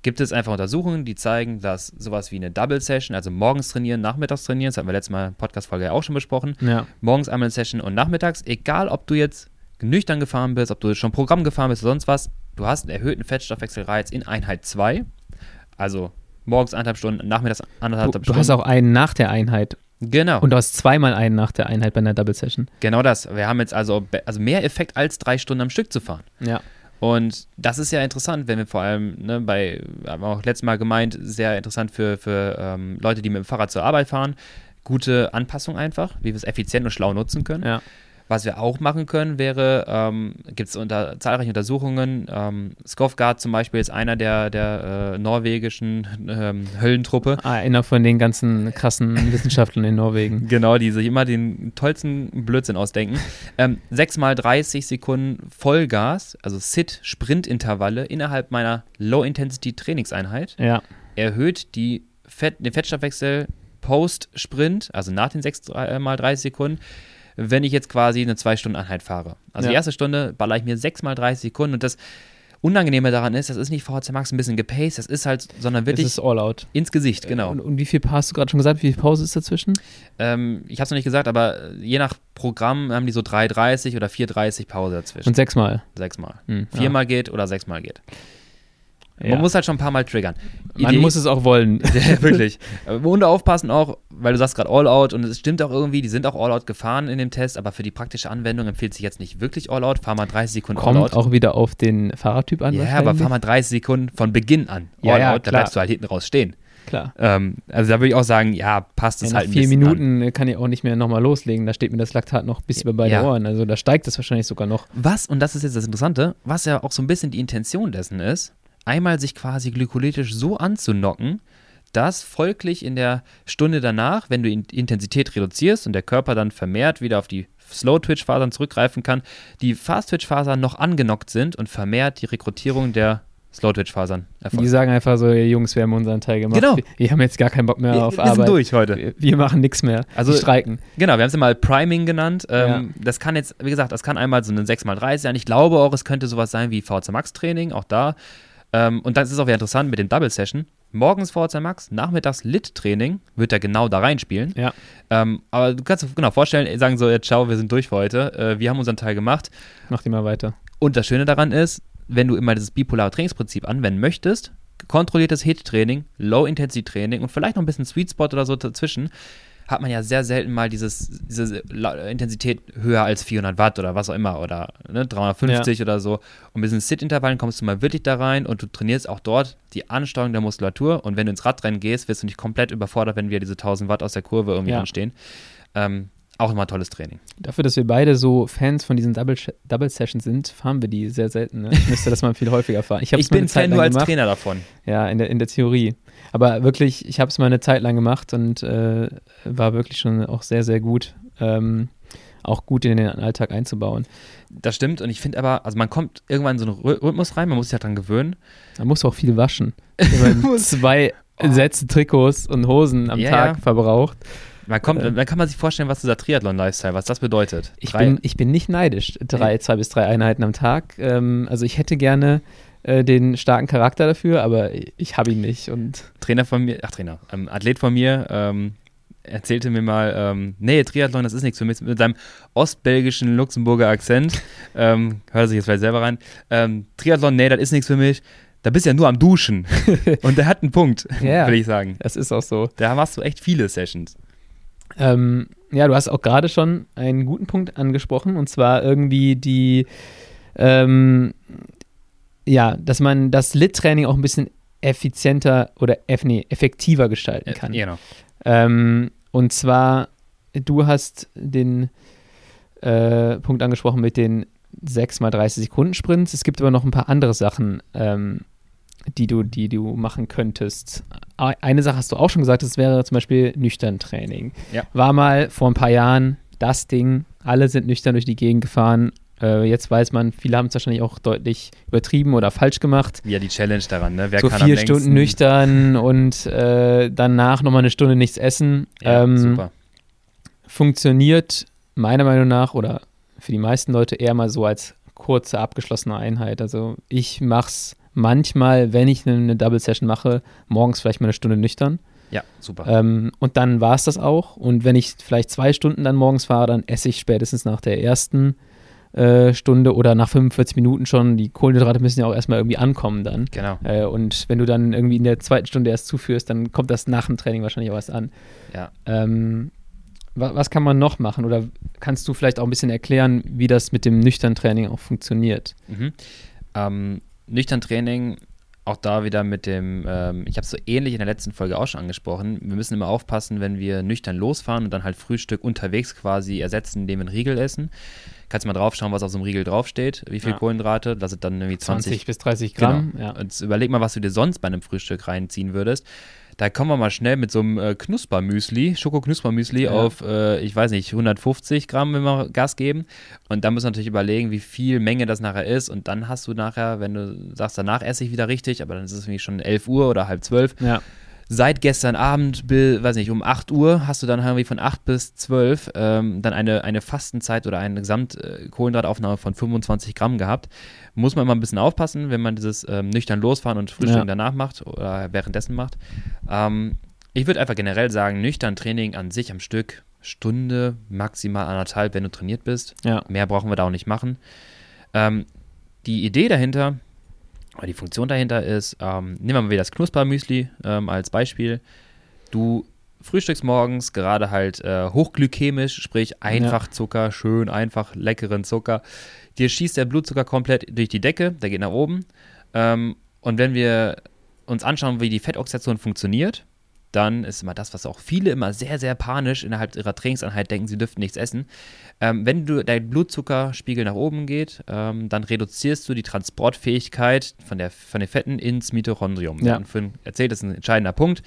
Gibt es einfach Untersuchungen, die zeigen, dass sowas wie eine Double Session, also morgens trainieren, nachmittags trainieren, das hatten wir letztes Mal in Podcast-Folge ja auch schon besprochen. Ja. Morgens einmal eine Session und nachmittags, egal ob du jetzt nüchtern gefahren bist, ob du schon Programm gefahren bist oder sonst was, du hast einen erhöhten Fettstoffwechselreiz in Einheit 2. Also morgens eineinhalb Stunden, nachmittags anderthalb du, Stunden. Du hast auch einen nach der Einheit. Genau. Und du hast zweimal einen nach der Einheit bei einer Double Session. Genau das. Wir haben jetzt also, also mehr Effekt als drei Stunden am Stück zu fahren. Ja. Und das ist ja interessant, wenn wir vor allem ne, bei, haben wir auch letztes Mal gemeint, sehr interessant für, für ähm, Leute, die mit dem Fahrrad zur Arbeit fahren. Gute Anpassung einfach, wie wir es effizient und schlau nutzen können. Ja. Was wir auch machen können, wäre, ähm, gibt es unter zahlreichen Untersuchungen, ähm, Skofgard zum Beispiel ist einer der, der äh, norwegischen ähm, Höllentruppe. Ah, einer von den ganzen krassen Wissenschaftlern in Norwegen. Genau, die sich immer den tollsten Blödsinn ausdenken. Ähm, 6 mal 30 Sekunden Vollgas, also Sit-Sprint-Intervalle innerhalb meiner Low-Intensity-Trainingseinheit ja. erhöht die Fett, den Fettstoffwechsel Post-Sprint, also nach den 6 äh, mal 30 Sekunden, wenn ich jetzt quasi eine zwei Stunden Einheit fahre. Also ja. die erste Stunde baller ich mir sechs mal 30 Sekunden und das Unangenehme daran ist, das ist nicht VHC Max ein bisschen gepaced, das ist halt, sondern wirklich das ist all out. ins Gesicht, genau. Und, und wie viel hast du gerade schon gesagt, wie viel Pause ist dazwischen? Ähm, ich habe es noch nicht gesagt, aber je nach Programm haben die so 3,30 oder 4,30 Pause dazwischen. Und sechsmal? Sechsmal. Hm, Viermal ja. geht oder sechsmal geht. Ja. Man muss halt schon ein paar Mal triggern. Man Idee, muss es auch wollen. ja, wirklich. Hunde aufpassen auch, weil du sagst gerade All-Out und es stimmt auch irgendwie, die sind auch All-Out gefahren in dem Test, aber für die praktische Anwendung empfiehlt sich jetzt nicht wirklich All-Out. Fahr mal 30 Sekunden Kommt All-Out. auch wieder auf den Fahrradtyp an. Ja, aber fahr mal 30 Sekunden von Beginn an. All-Out, ja, da bleibst du halt hinten raus stehen. Klar. Ähm, also da würde ich auch sagen, ja, passt es ja, halt ein vier Minuten an. kann ich auch nicht mehr nochmal loslegen. Da steht mir das Laktat noch bis über beide ja. Ohren. Also da steigt es wahrscheinlich sogar noch. Was, und das ist jetzt das Interessante, was ja auch so ein bisschen die Intention dessen ist, einmal sich quasi glykolytisch so anzunocken, dass folglich in der Stunde danach, wenn du die Intensität reduzierst und der Körper dann vermehrt wieder auf die Slow-Twitch-Fasern zurückgreifen kann, die Fast-Twitch-Fasern noch angenockt sind und vermehrt die Rekrutierung der Slow-Twitch-Fasern erfolgt. Die sagen einfach so, Jungs, wir haben unseren Teil gemacht. Genau. Wir, wir haben jetzt gar keinen Bock mehr wir, auf wir Arbeit. Wir sind durch heute. Wir, wir machen nichts mehr. Also wir streiken. Genau, wir haben es ja mal Priming genannt. Ähm, ja. Das kann jetzt, wie gesagt, das kann einmal so ein 6x30 sein. Ich glaube auch, es könnte sowas sein wie VC Max Training, auch da ähm, und das ist auch wieder interessant mit dem Double Session. Morgens VHC Max, nachmittags Lit-Training, wird er genau da reinspielen. Ja. Ähm, aber du kannst dir genau vorstellen, sagen so, jetzt ciao, wir sind durch für heute. Äh, wir haben unseren Teil gemacht. Mach die mal weiter. Und das Schöne daran ist, wenn du immer dieses bipolare Trainingsprinzip anwenden möchtest, kontrolliertes HIT-Training, Low-Intensity-Training und vielleicht noch ein bisschen Sweet Spot oder so dazwischen, hat man ja sehr selten mal dieses, diese Intensität höher als 400 Watt oder was auch immer oder ne, 350 ja. oder so. Und mit diesen Sit-Intervallen kommst du mal wirklich da rein und du trainierst auch dort die Ansteuerung der Muskulatur. Und wenn du ins Radrennen gehst, wirst du nicht komplett überfordert, wenn wir diese 1000 Watt aus der Kurve irgendwie ja. anstehen. Ähm, auch immer tolles Training. Dafür, dass wir beide so Fans von diesen Double, Double Sessions sind, fahren wir die sehr selten. Ne? Ich müsste das mal viel häufiger fahren. Ich, ich bin Fan nur als gemacht. Trainer davon. Ja, in der, in der Theorie. Aber wirklich, ich habe es mal eine Zeit lang gemacht und äh, war wirklich schon auch sehr, sehr gut. Ähm, auch gut in den Alltag einzubauen. Das stimmt und ich finde aber, also man kommt irgendwann in so einen Rhythmus rein, man muss sich ja dran gewöhnen. Man muss auch viel waschen. Wenn man zwei oh. Sätze Trikots und Hosen am yeah. Tag verbraucht. Man kommt, äh, dann kann man sich vorstellen, was dieser Triathlon-Lifestyle, was das bedeutet. Ich bin, ich bin nicht neidisch. Drei, zwei bis drei Einheiten am Tag. Ähm, also ich hätte gerne äh, den starken Charakter dafür, aber ich habe ihn nicht. Und Trainer von mir, ach Trainer, ähm, Athlet von mir, ähm, erzählte mir mal, ähm, nee, Triathlon, das ist nichts für mich, mit seinem ostbelgischen Luxemburger Akzent, ähm, hört sich jetzt vielleicht selber rein, ähm, Triathlon, nee, das ist nichts für mich, da bist du ja nur am Duschen. Und der hat einen Punkt, ja, will ich sagen. Das ist auch so. Da machst du echt viele Sessions. Ähm, ja, du hast auch gerade schon einen guten Punkt angesprochen, und zwar irgendwie die, ähm, ja, dass man das Lit-Training auch ein bisschen effizienter oder nee, effektiver gestalten kann. Genau. Ähm, und zwar, du hast den äh, Punkt angesprochen mit den 6 mal 30 Sekunden Sprints. Es gibt aber noch ein paar andere Sachen, ähm, die, du, die du machen könntest. Eine Sache hast du auch schon gesagt, das wäre zum Beispiel nüchtern Training. Ja. War mal vor ein paar Jahren das Ding, alle sind nüchtern durch die Gegend gefahren äh, jetzt weiß man, viele haben es wahrscheinlich auch deutlich übertrieben oder falsch gemacht. Ja, die Challenge daran, ne? Wer so kann vier Stunden nüchtern und äh, danach nochmal eine Stunde nichts essen. Ja, ähm, super. Funktioniert meiner Meinung nach oder für die meisten Leute eher mal so als kurze abgeschlossene Einheit. Also ich mache es manchmal, wenn ich eine Double Session mache, morgens vielleicht mal eine Stunde nüchtern. Ja, super. Ähm, und dann war es das auch. Und wenn ich vielleicht zwei Stunden dann morgens fahre, dann esse ich spätestens nach der ersten äh, Stunde oder nach 45 Minuten schon. Die Kohlenhydrate müssen ja auch erstmal irgendwie ankommen dann. Genau. Äh, und wenn du dann irgendwie in der zweiten Stunde erst zuführst, dann kommt das nach dem Training wahrscheinlich auch erst an. Ja. Ähm, was, was kann man noch machen? Oder kannst du vielleicht auch ein bisschen erklären, wie das mit dem nüchtern Training auch funktioniert? Mhm. Ähm, nüchtern Training auch da wieder mit dem, ähm, ich habe es so ähnlich in der letzten Folge auch schon angesprochen, wir müssen immer aufpassen, wenn wir nüchtern losfahren und dann halt Frühstück unterwegs quasi ersetzen, indem wir einen Riegel essen. Kannst du mal draufschauen, was auf so einem Riegel draufsteht, wie viel ja. Kohlenhydrate, das sind dann irgendwie 20, 20 bis 30 Gramm. Genau. Ja. Und überleg mal, was du dir sonst bei einem Frühstück reinziehen würdest. Da kommen wir mal schnell mit so einem äh, Knuspermüsli, Schoko-Knuspermüsli ja. auf, äh, ich weiß nicht, 150 Gramm, wenn wir Gas geben. Und dann musst du natürlich überlegen, wie viel Menge das nachher ist. Und dann hast du nachher, wenn du sagst, danach esse ich wieder richtig, aber dann ist es irgendwie schon 11 Uhr oder halb 12. Ja seit gestern Abend, bis, weiß nicht, um 8 Uhr hast du dann irgendwie von 8 bis 12 ähm, dann eine, eine Fastenzeit oder eine Gesamtkohlenhydrataufnahme von 25 Gramm gehabt. Muss man immer ein bisschen aufpassen, wenn man dieses ähm, nüchtern losfahren und Frühstück ja. danach macht oder währenddessen macht. Ähm, ich würde einfach generell sagen, nüchtern Training an sich am Stück, Stunde, maximal anderthalb, wenn du trainiert bist. Ja. Mehr brauchen wir da auch nicht machen. Ähm, die Idee dahinter aber die Funktion dahinter ist, ähm, nehmen wir mal wieder das Knuspermüsli ähm, als Beispiel. Du frühstückst morgens gerade halt äh, hochglykämisch, sprich einfach ja. Zucker, schön einfach leckeren Zucker. Dir schießt der Blutzucker komplett durch die Decke, der geht nach oben. Ähm, und wenn wir uns anschauen, wie die Fettoxidation funktioniert, dann ist immer das, was auch viele immer sehr, sehr panisch innerhalb ihrer Trainingseinheit denken, sie dürften nichts essen. Ähm, wenn du dein Blutzuckerspiegel nach oben geht, ähm, dann reduzierst du die Transportfähigkeit von, der, von den Fetten ins Mitochondrium. Ja. Für, erzählt, das ist ein entscheidender Punkt.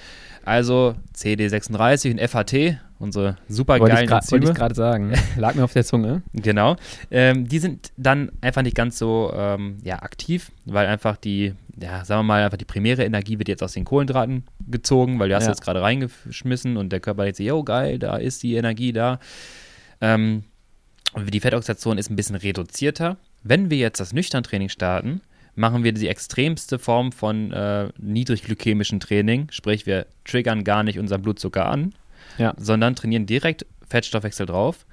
Also CD36 und FAT, unsere super wollte geilen ich Wollte ich gerade sagen. Lag mir auf der Zunge. Genau. Ähm, die sind dann einfach nicht ganz so ähm, ja, aktiv, weil einfach die, ja, sagen wir mal, einfach die primäre Energie wird jetzt aus den Kohlenhydraten gezogen, weil du hast ja. jetzt gerade reingeschmissen und der Körper jetzt, yo, geil, da ist die Energie da. Ähm, die Fettoxidation ist ein bisschen reduzierter. Wenn wir jetzt das Nüchtern-Training starten, machen wir die extremste Form von äh, niedrigglykämischen Training, sprich wir triggern gar nicht unseren Blutzucker an, ja. sondern trainieren direkt Fettstoffwechsel drauf.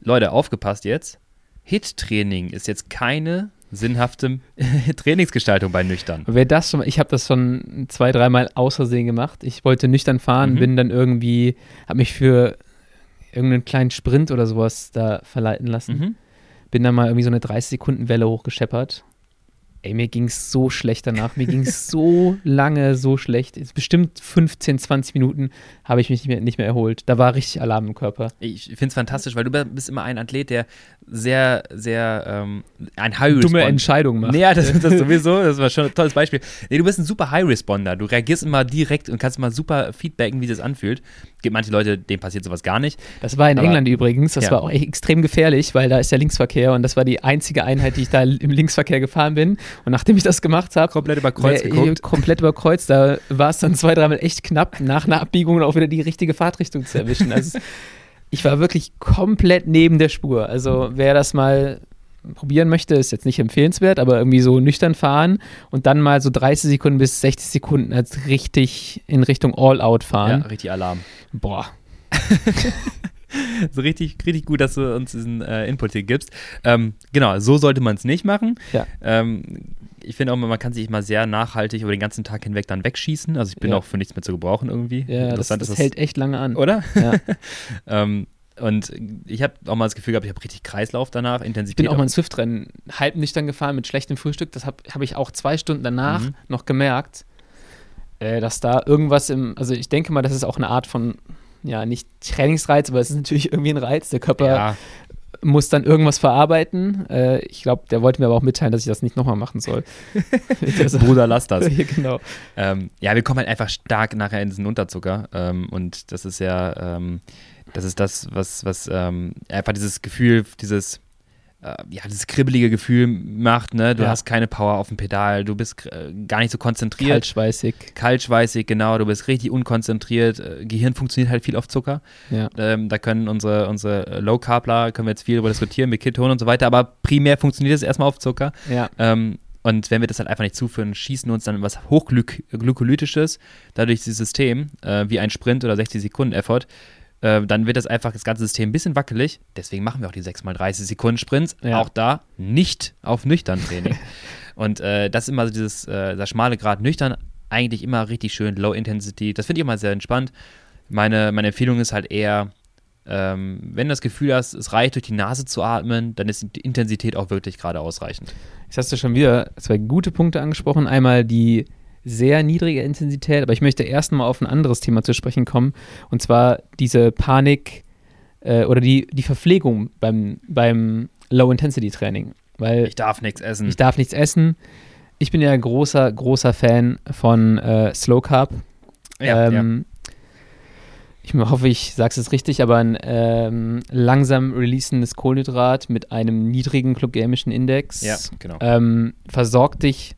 Leute, aufgepasst jetzt. HIT-Training ist jetzt keine sinnhafte Trainingsgestaltung bei nüchtern. Wer das schon, ich habe das schon zwei, dreimal außersehen gemacht. Ich wollte nüchtern fahren, mhm. bin dann irgendwie, habe mich für irgendeinen kleinen Sprint oder sowas da verleiten lassen. Mhm. Bin dann mal irgendwie so eine 30-Sekunden-Welle hochgescheppert. Ey, mir ging es so schlecht danach. Mir ging es so lange so schlecht. Jetzt bestimmt 15, 20 Minuten habe ich mich nicht mehr, nicht mehr erholt. Da war richtig Alarm im Körper. Ich finde es fantastisch, weil du bist immer ein Athlet, der sehr, sehr ähm, ein High Responder. Dumme Entscheidung macht. Ja, das, das sowieso. Das war schon ein tolles Beispiel. Nee, du bist ein super High Responder. Du reagierst immer direkt und kannst immer super feedbacken, wie das anfühlt. Gibt manche Leute, denen passiert sowas gar nicht. Das war in Aber, England übrigens. Das ja. war auch extrem gefährlich, weil da ist der Linksverkehr und das war die einzige Einheit, die ich da im Linksverkehr gefahren bin. Und nachdem ich das gemacht habe, komplett über Kreuz geguckt. Komplett über Kreuz, da war es dann zwei, dreimal echt knapp, nach einer Abbiegung auch wieder die richtige Fahrtrichtung zu erwischen. Also ich war wirklich komplett neben der Spur. Also wer das mal probieren möchte, ist jetzt nicht empfehlenswert, aber irgendwie so nüchtern fahren und dann mal so 30 Sekunden bis 60 Sekunden als richtig in Richtung All-Out fahren. Ja, richtig Alarm. Boah. so richtig, richtig gut, dass du uns diesen äh, Input hier gibst. Ähm, genau, so sollte man es nicht machen. Ja. Ähm, ich finde auch, man kann sich mal sehr nachhaltig über den ganzen Tag hinweg dann wegschießen. Also ich bin ja. auch für nichts mehr zu gebrauchen irgendwie. Ja, das, das, das hält echt lange an. Oder? Ja. ähm, und ich habe auch mal das Gefühl gehabt, ich habe richtig Kreislauf danach, Intensität. Ich bin auch mal ein Swift-Rennen halb nüchtern gefahren mit schlechtem Frühstück. Das habe hab ich auch zwei Stunden danach mhm. noch gemerkt, äh, dass da irgendwas im, also ich denke mal, das ist auch eine Art von ja, nicht Trainingsreiz, aber es ist natürlich irgendwie ein Reiz. Der Körper ja. muss dann irgendwas verarbeiten. Äh, ich glaube, der wollte mir aber auch mitteilen, dass ich das nicht nochmal machen soll. Bruder, lass das. genau. Ähm, ja, wir kommen halt einfach stark nachher in diesen Unterzucker. Ähm, und das ist ja, ähm, das ist das, was, was ähm, einfach dieses Gefühl, dieses äh, ja, dieses kribbelige Gefühl macht, ne? Du ja. hast keine Power auf dem Pedal, du bist äh, gar nicht so konzentriert. Kaltschweißig. Kaltschweißig, genau, du bist richtig unkonzentriert. Äh, Gehirn funktioniert halt viel auf Zucker. Ja. Ähm, da können unsere, unsere Low Carbler, können wir jetzt viel darüber diskutieren, mit Ketonen und so weiter, aber primär funktioniert es erstmal auf Zucker. Ja. Ähm, und wenn wir das halt einfach nicht zuführen, schießen wir uns dann was Hochglykolytisches, dadurch dieses System, äh, wie ein Sprint oder 60 Sekunden Effort, äh, dann wird das einfach das ganze System ein bisschen wackelig. Deswegen machen wir auch die 6x30 Sekunden Sprints. Ja. Auch da nicht auf nüchtern Training. Und äh, das ist immer so dieses, äh, der schmale Grad nüchtern, eigentlich immer richtig schön Low Intensity. Das finde ich immer sehr entspannt. Meine, meine Empfehlung ist halt eher, ähm, wenn du das Gefühl hast, es reicht durch die Nase zu atmen, dann ist die Intensität auch wirklich gerade ausreichend. Jetzt hast du schon wieder zwei gute Punkte angesprochen. Einmal die sehr niedrige Intensität, aber ich möchte erst mal auf ein anderes Thema zu sprechen kommen, und zwar diese Panik äh, oder die, die Verpflegung beim, beim Low-Intensity-Training. Weil ich darf nichts essen. Ich darf nichts essen. Ich bin ja großer, großer Fan von äh, Slow Carb. Ja, ähm, ja. Ich hoffe, ich sage es jetzt richtig, aber ein ähm, langsam releasendes Kohlenhydrat mit einem niedrigen glykämischen Index ja, genau. ähm, versorgt dich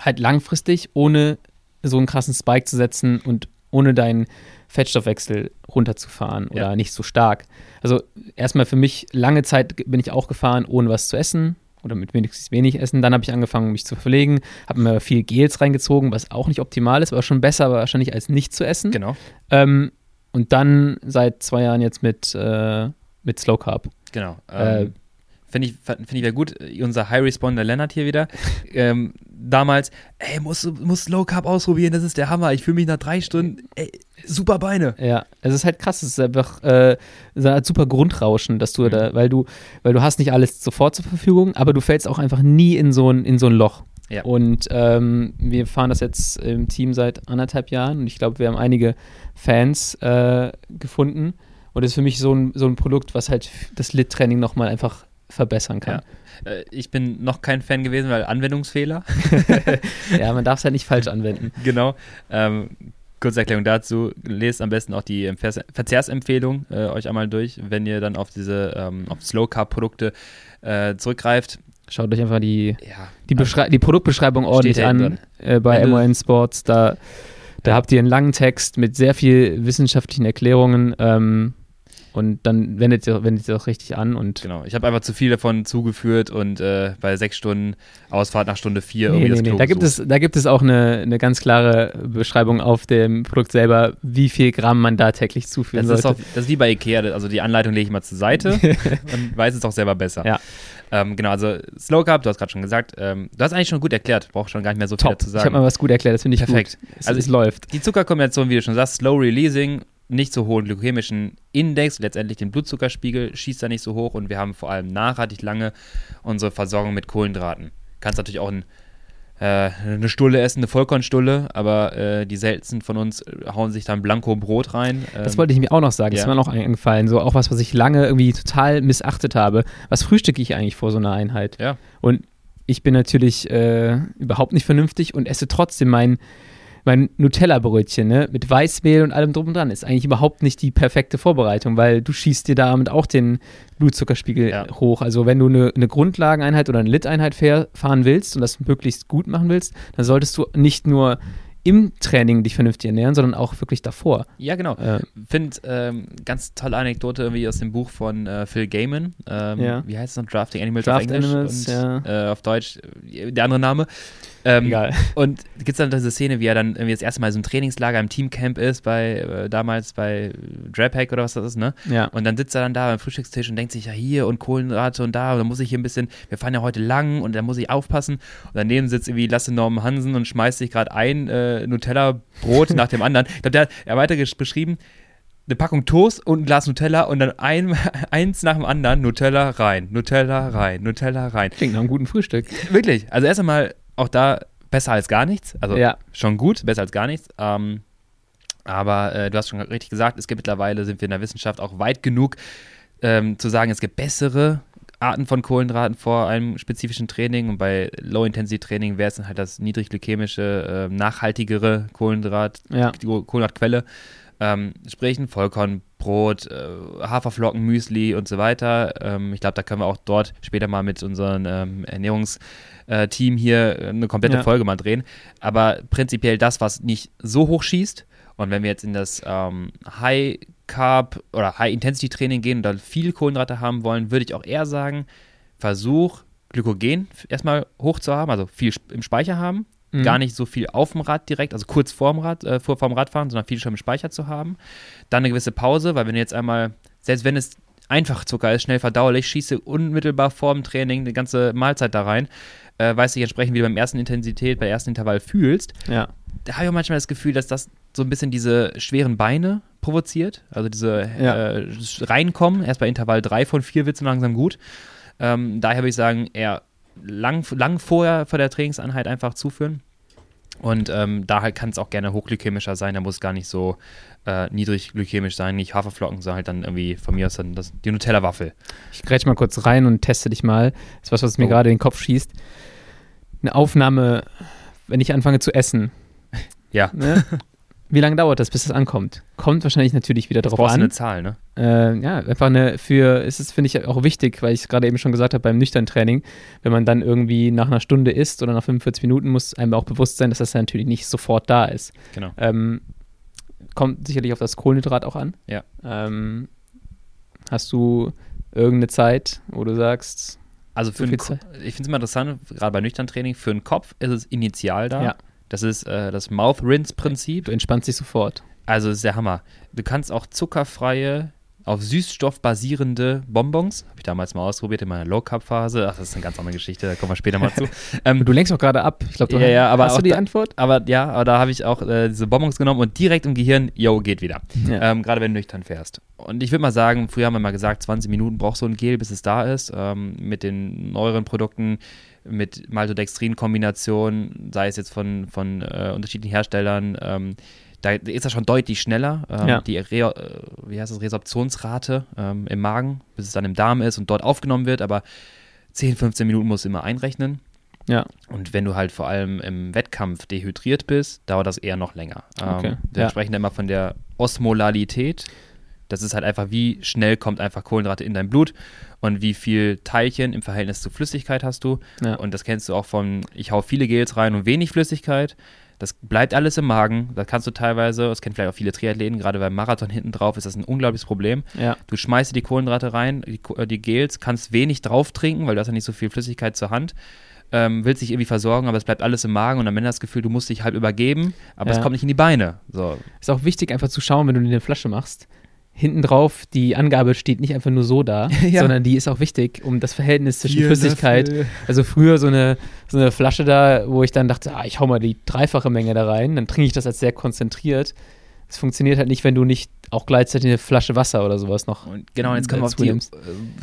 halt langfristig, ohne so einen krassen Spike zu setzen und ohne deinen Fettstoffwechsel runterzufahren oder ja. nicht so stark. Also erstmal für mich lange Zeit bin ich auch gefahren, ohne was zu essen oder mit wenigstens wenig Essen. Dann habe ich angefangen, mich zu verpflegen, habe mir viel Gels reingezogen, was auch nicht optimal ist, aber schon besser wahrscheinlich als nicht zu essen. Genau. Ähm, und dann seit zwei Jahren jetzt mit, äh, mit Slow Carb. Genau. Äh, ähm, äh, Finde ich, find ich wäre gut, unser High Responder Lennart hier wieder. Ähm, damals, ey, musst du musst Low Carb ausprobieren, das ist der Hammer. Ich fühle mich nach drei Stunden, ey, super Beine. Ja, es ist halt krass, es ist einfach äh, super Grundrauschen, dass du mhm. da, weil du, weil du hast nicht alles sofort zur Verfügung, aber du fällst auch einfach nie in so ein, in so ein Loch. Ja. Und ähm, wir fahren das jetzt im Team seit anderthalb Jahren und ich glaube, wir haben einige Fans äh, gefunden. Und das ist für mich so ein, so ein Produkt, was halt das Lit-Training nochmal einfach verbessern kann. Ja. Äh, ich bin noch kein Fan gewesen, weil Anwendungsfehler. ja, man darf es halt nicht falsch anwenden. Genau. Ähm, kurze Erklärung dazu. Lest am besten auch die Verzehrsempfehlung äh, euch einmal durch, wenn ihr dann auf diese ähm, auf Slow Carb Produkte äh, zurückgreift. Schaut euch einfach die, ja, die, also die Produktbeschreibung ordentlich an äh, bei MON Sports. Da, da habt ihr einen langen Text mit sehr viel wissenschaftlichen Erklärungen. Ähm, und dann wendet ihr, wendet ihr auch richtig an. Und genau, ich habe einfach zu viel davon zugeführt und äh, bei sechs Stunden Ausfahrt nach Stunde vier nee, irgendwie nee, nee. Da gibt, es, da gibt es auch eine, eine ganz klare Beschreibung auf dem Produkt selber, wie viel Gramm man da täglich zuführen das sollte. Ist auch, das ist wie bei Ikea, also die Anleitung lege ich mal zur Seite und weiß es auch selber besser. Ja. Ähm, genau, also Slow Carb, du hast gerade schon gesagt, ähm, du hast eigentlich schon gut erklärt, brauche schon gar nicht mehr so viel zu sagen. Ich habe mal was gut erklärt, das finde ich Perfekt. gut. Es, also es läuft. Die Zuckerkombination, wie du schon sagst, Slow Releasing nicht so hohen glykämischen Index, letztendlich den Blutzuckerspiegel schießt da nicht so hoch und wir haben vor allem nachhaltig lange unsere Versorgung mit Kohlenhydraten. kannst natürlich auch ein, äh, eine Stulle essen, eine Vollkornstulle, aber äh, die seltensten von uns hauen sich dann Blanko-Brot rein. Das ähm, wollte ich mir auch noch sagen, ja. das ist mir noch eingefallen. So auch was, was ich lange irgendwie total missachtet habe. Was frühstücke ich eigentlich vor so einer Einheit? Ja. Und ich bin natürlich äh, überhaupt nicht vernünftig und esse trotzdem mein mein Nutella-Brötchen, ne, mit Weißmehl und allem drum und dran, ist eigentlich überhaupt nicht die perfekte Vorbereitung, weil du schießt dir damit auch den Blutzuckerspiegel ja. hoch. Also wenn du eine, eine Grundlageneinheit oder eine Lit-Einheit fahren willst und das möglichst gut machen willst, dann solltest du nicht nur im Training dich vernünftig ernähren, sondern auch wirklich davor. Ja, genau. Äh, Finde ähm, ganz tolle Anekdote irgendwie aus dem Buch von äh, Phil Gaiman. Ähm, ja. Wie heißt es noch? Drafting Animals Draft auf Englisch Animals, und ja. äh, auf Deutsch äh, der andere Name. Ähm, Egal. Und gibt es dann diese Szene, wie er dann irgendwie das erste Mal so ein Trainingslager im Teamcamp ist, bei äh, damals bei Draphack oder was das ist, ne? Ja. Und dann sitzt er dann da beim Frühstückstisch und denkt sich, ja hier und Kohlenhydrate und da, und dann muss ich hier ein bisschen, wir fahren ja heute lang und da muss ich aufpassen. Und daneben sitzt irgendwie Lasse Norman Hansen und schmeißt sich gerade ein äh, Nutella-Brot nach dem anderen. Ich glaube, der hat er weiter beschrieben, eine Packung Toast und ein Glas Nutella und dann ein, eins nach dem anderen Nutella rein, Nutella rein, Nutella rein. Klingt nach einem guten Frühstück. Wirklich. Also erst einmal auch da besser als gar nichts. Also ja. schon gut, besser als gar nichts. Ähm, aber äh, du hast schon richtig gesagt, es gibt mittlerweile, sind wir in der Wissenschaft auch weit genug ähm, zu sagen, es gibt bessere Arten von Kohlenhydraten vor einem spezifischen Training und bei Low-Intensity-Training wäre es dann halt das niedrigglykämische, äh, nachhaltigere Kohlenhydrat, ja. Kohlenhydratquelle. Ähm, sprich ein Vollkornbrot, äh, Haferflocken, Müsli und so weiter. Ähm, ich glaube, da können wir auch dort später mal mit unseren ähm, Ernährungs- äh, Team hier eine komplette ja. Folge mal drehen. Aber prinzipiell das, was nicht so hoch schießt. Und wenn wir jetzt in das ähm, High Carb oder High Intensity Training gehen und da viel Kohlenhydrate haben wollen, würde ich auch eher sagen, versuch Glykogen erstmal hoch zu haben, also viel im Speicher haben. Mhm. Gar nicht so viel auf dem Rad direkt, also kurz vorm Rad, äh, vor vorm Radfahren, sondern viel schon im Speicher zu haben. Dann eine gewisse Pause, weil wenn du jetzt einmal, selbst wenn es einfach Zucker ist, schnell verdaulich, schieße unmittelbar vorm Training eine ganze Mahlzeit da rein, äh, weißt du entsprechend, wie du beim ersten Intensität, bei ersten Intervall fühlst. Ja. Da habe ich auch manchmal das Gefühl, dass das so ein bisschen diese schweren Beine provoziert. Also diese ja. äh, reinkommen. Erst bei Intervall 3 von 4 wird es langsam gut. Ähm, daher würde ich sagen, eher lang, lang vorher vor der Trainingseinheit einfach zuführen. Und ähm, da halt kann es auch gerne hochglykämischer sein, da muss es gar nicht so äh, niedrig glykämisch sein, nicht Haferflocken, sondern halt dann irgendwie von mir aus dann das, die Nutella-Waffel. Ich grätsch mal kurz rein und teste dich mal. Das ist was, was mir oh. gerade in den Kopf schießt. Eine Aufnahme, wenn ich anfange zu essen. Ja. Ne? Wie lange dauert das, bis das ankommt? Kommt wahrscheinlich natürlich wieder darauf an. eine Zahl, ne? Äh, ja, einfach eine für, ist es, finde ich, auch wichtig, weil ich es gerade eben schon gesagt habe beim nüchtern Training, wenn man dann irgendwie nach einer Stunde isst oder nach 45 Minuten, muss einem auch bewusst sein, dass das natürlich nicht sofort da ist. Genau. Ähm, kommt sicherlich auf das Kohlenhydrat auch an. Ja. Ähm, hast du irgendeine Zeit, wo du sagst, also für so ich finde es immer interessant, gerade bei nüchtern Training, für den Kopf ist es initial da. Ja. Das ist äh, das Mouth-Rinse-Prinzip. Du entspannst dich sofort. Also ist der Hammer. Du kannst auch zuckerfreie, auf Süßstoff basierende Bonbons, habe ich damals mal ausprobiert in meiner Low-Carb-Phase. Ach, das ist eine ganz andere Geschichte, da kommen wir später mal zu. Ähm, du lenkst auch gerade ab. Ich glaube, ja, ja, aber hast du die da, Antwort? Aber ja, aber da habe ich auch äh, diese Bonbons genommen und direkt im Gehirn, yo, geht wieder. Ja. Ähm, gerade wenn du nüchtern fährst. Und ich würde mal sagen, früher haben wir mal gesagt, 20 Minuten braucht so ein Gel, bis es da ist. Ähm, mit den neueren Produkten mit Maltodextrin-Kombination, sei es jetzt von, von äh, unterschiedlichen Herstellern, ähm, da ist das schon deutlich schneller. Ähm, ja. Die Re äh, wie heißt das, Resorptionsrate ähm, im Magen, bis es dann im Darm ist und dort aufgenommen wird, aber 10, 15 Minuten musst du immer einrechnen. Ja. Und wenn du halt vor allem im Wettkampf dehydriert bist, dauert das eher noch länger. Ähm, okay. Wir ja. sprechen immer von der Osmolalität. Das ist halt einfach, wie schnell kommt einfach Kohlenhydrate in dein Blut und wie viel Teilchen im Verhältnis zu Flüssigkeit hast du. Ja. Und das kennst du auch von, ich hau viele Gels rein und wenig Flüssigkeit. Das bleibt alles im Magen. Da kannst du teilweise, das kennen vielleicht auch viele Triathleten, gerade beim Marathon hinten drauf ist das ein unglaubliches Problem. Ja. Du schmeißt die Kohlenhydrate rein, die, äh, die Gels, kannst wenig drauf trinken, weil du hast ja nicht so viel Flüssigkeit zur Hand. Ähm, willst dich irgendwie versorgen, aber es bleibt alles im Magen und am Ende das Gefühl, du musst dich halb übergeben, aber ja. es kommt nicht in die Beine. So. Ist auch wichtig, einfach zu schauen, wenn du eine Flasche machst, hinten drauf, die Angabe steht nicht einfach nur so da, ja. sondern die ist auch wichtig, um das Verhältnis zwischen Vier Flüssigkeit. Also früher so eine, so eine Flasche da, wo ich dann dachte, ah, ich hau mal die dreifache Menge da rein, dann trinke ich das als sehr konzentriert. Es funktioniert halt nicht, wenn du nicht auch gleichzeitig eine Flasche Wasser oder sowas noch. Und genau, jetzt können, wir auf die, äh,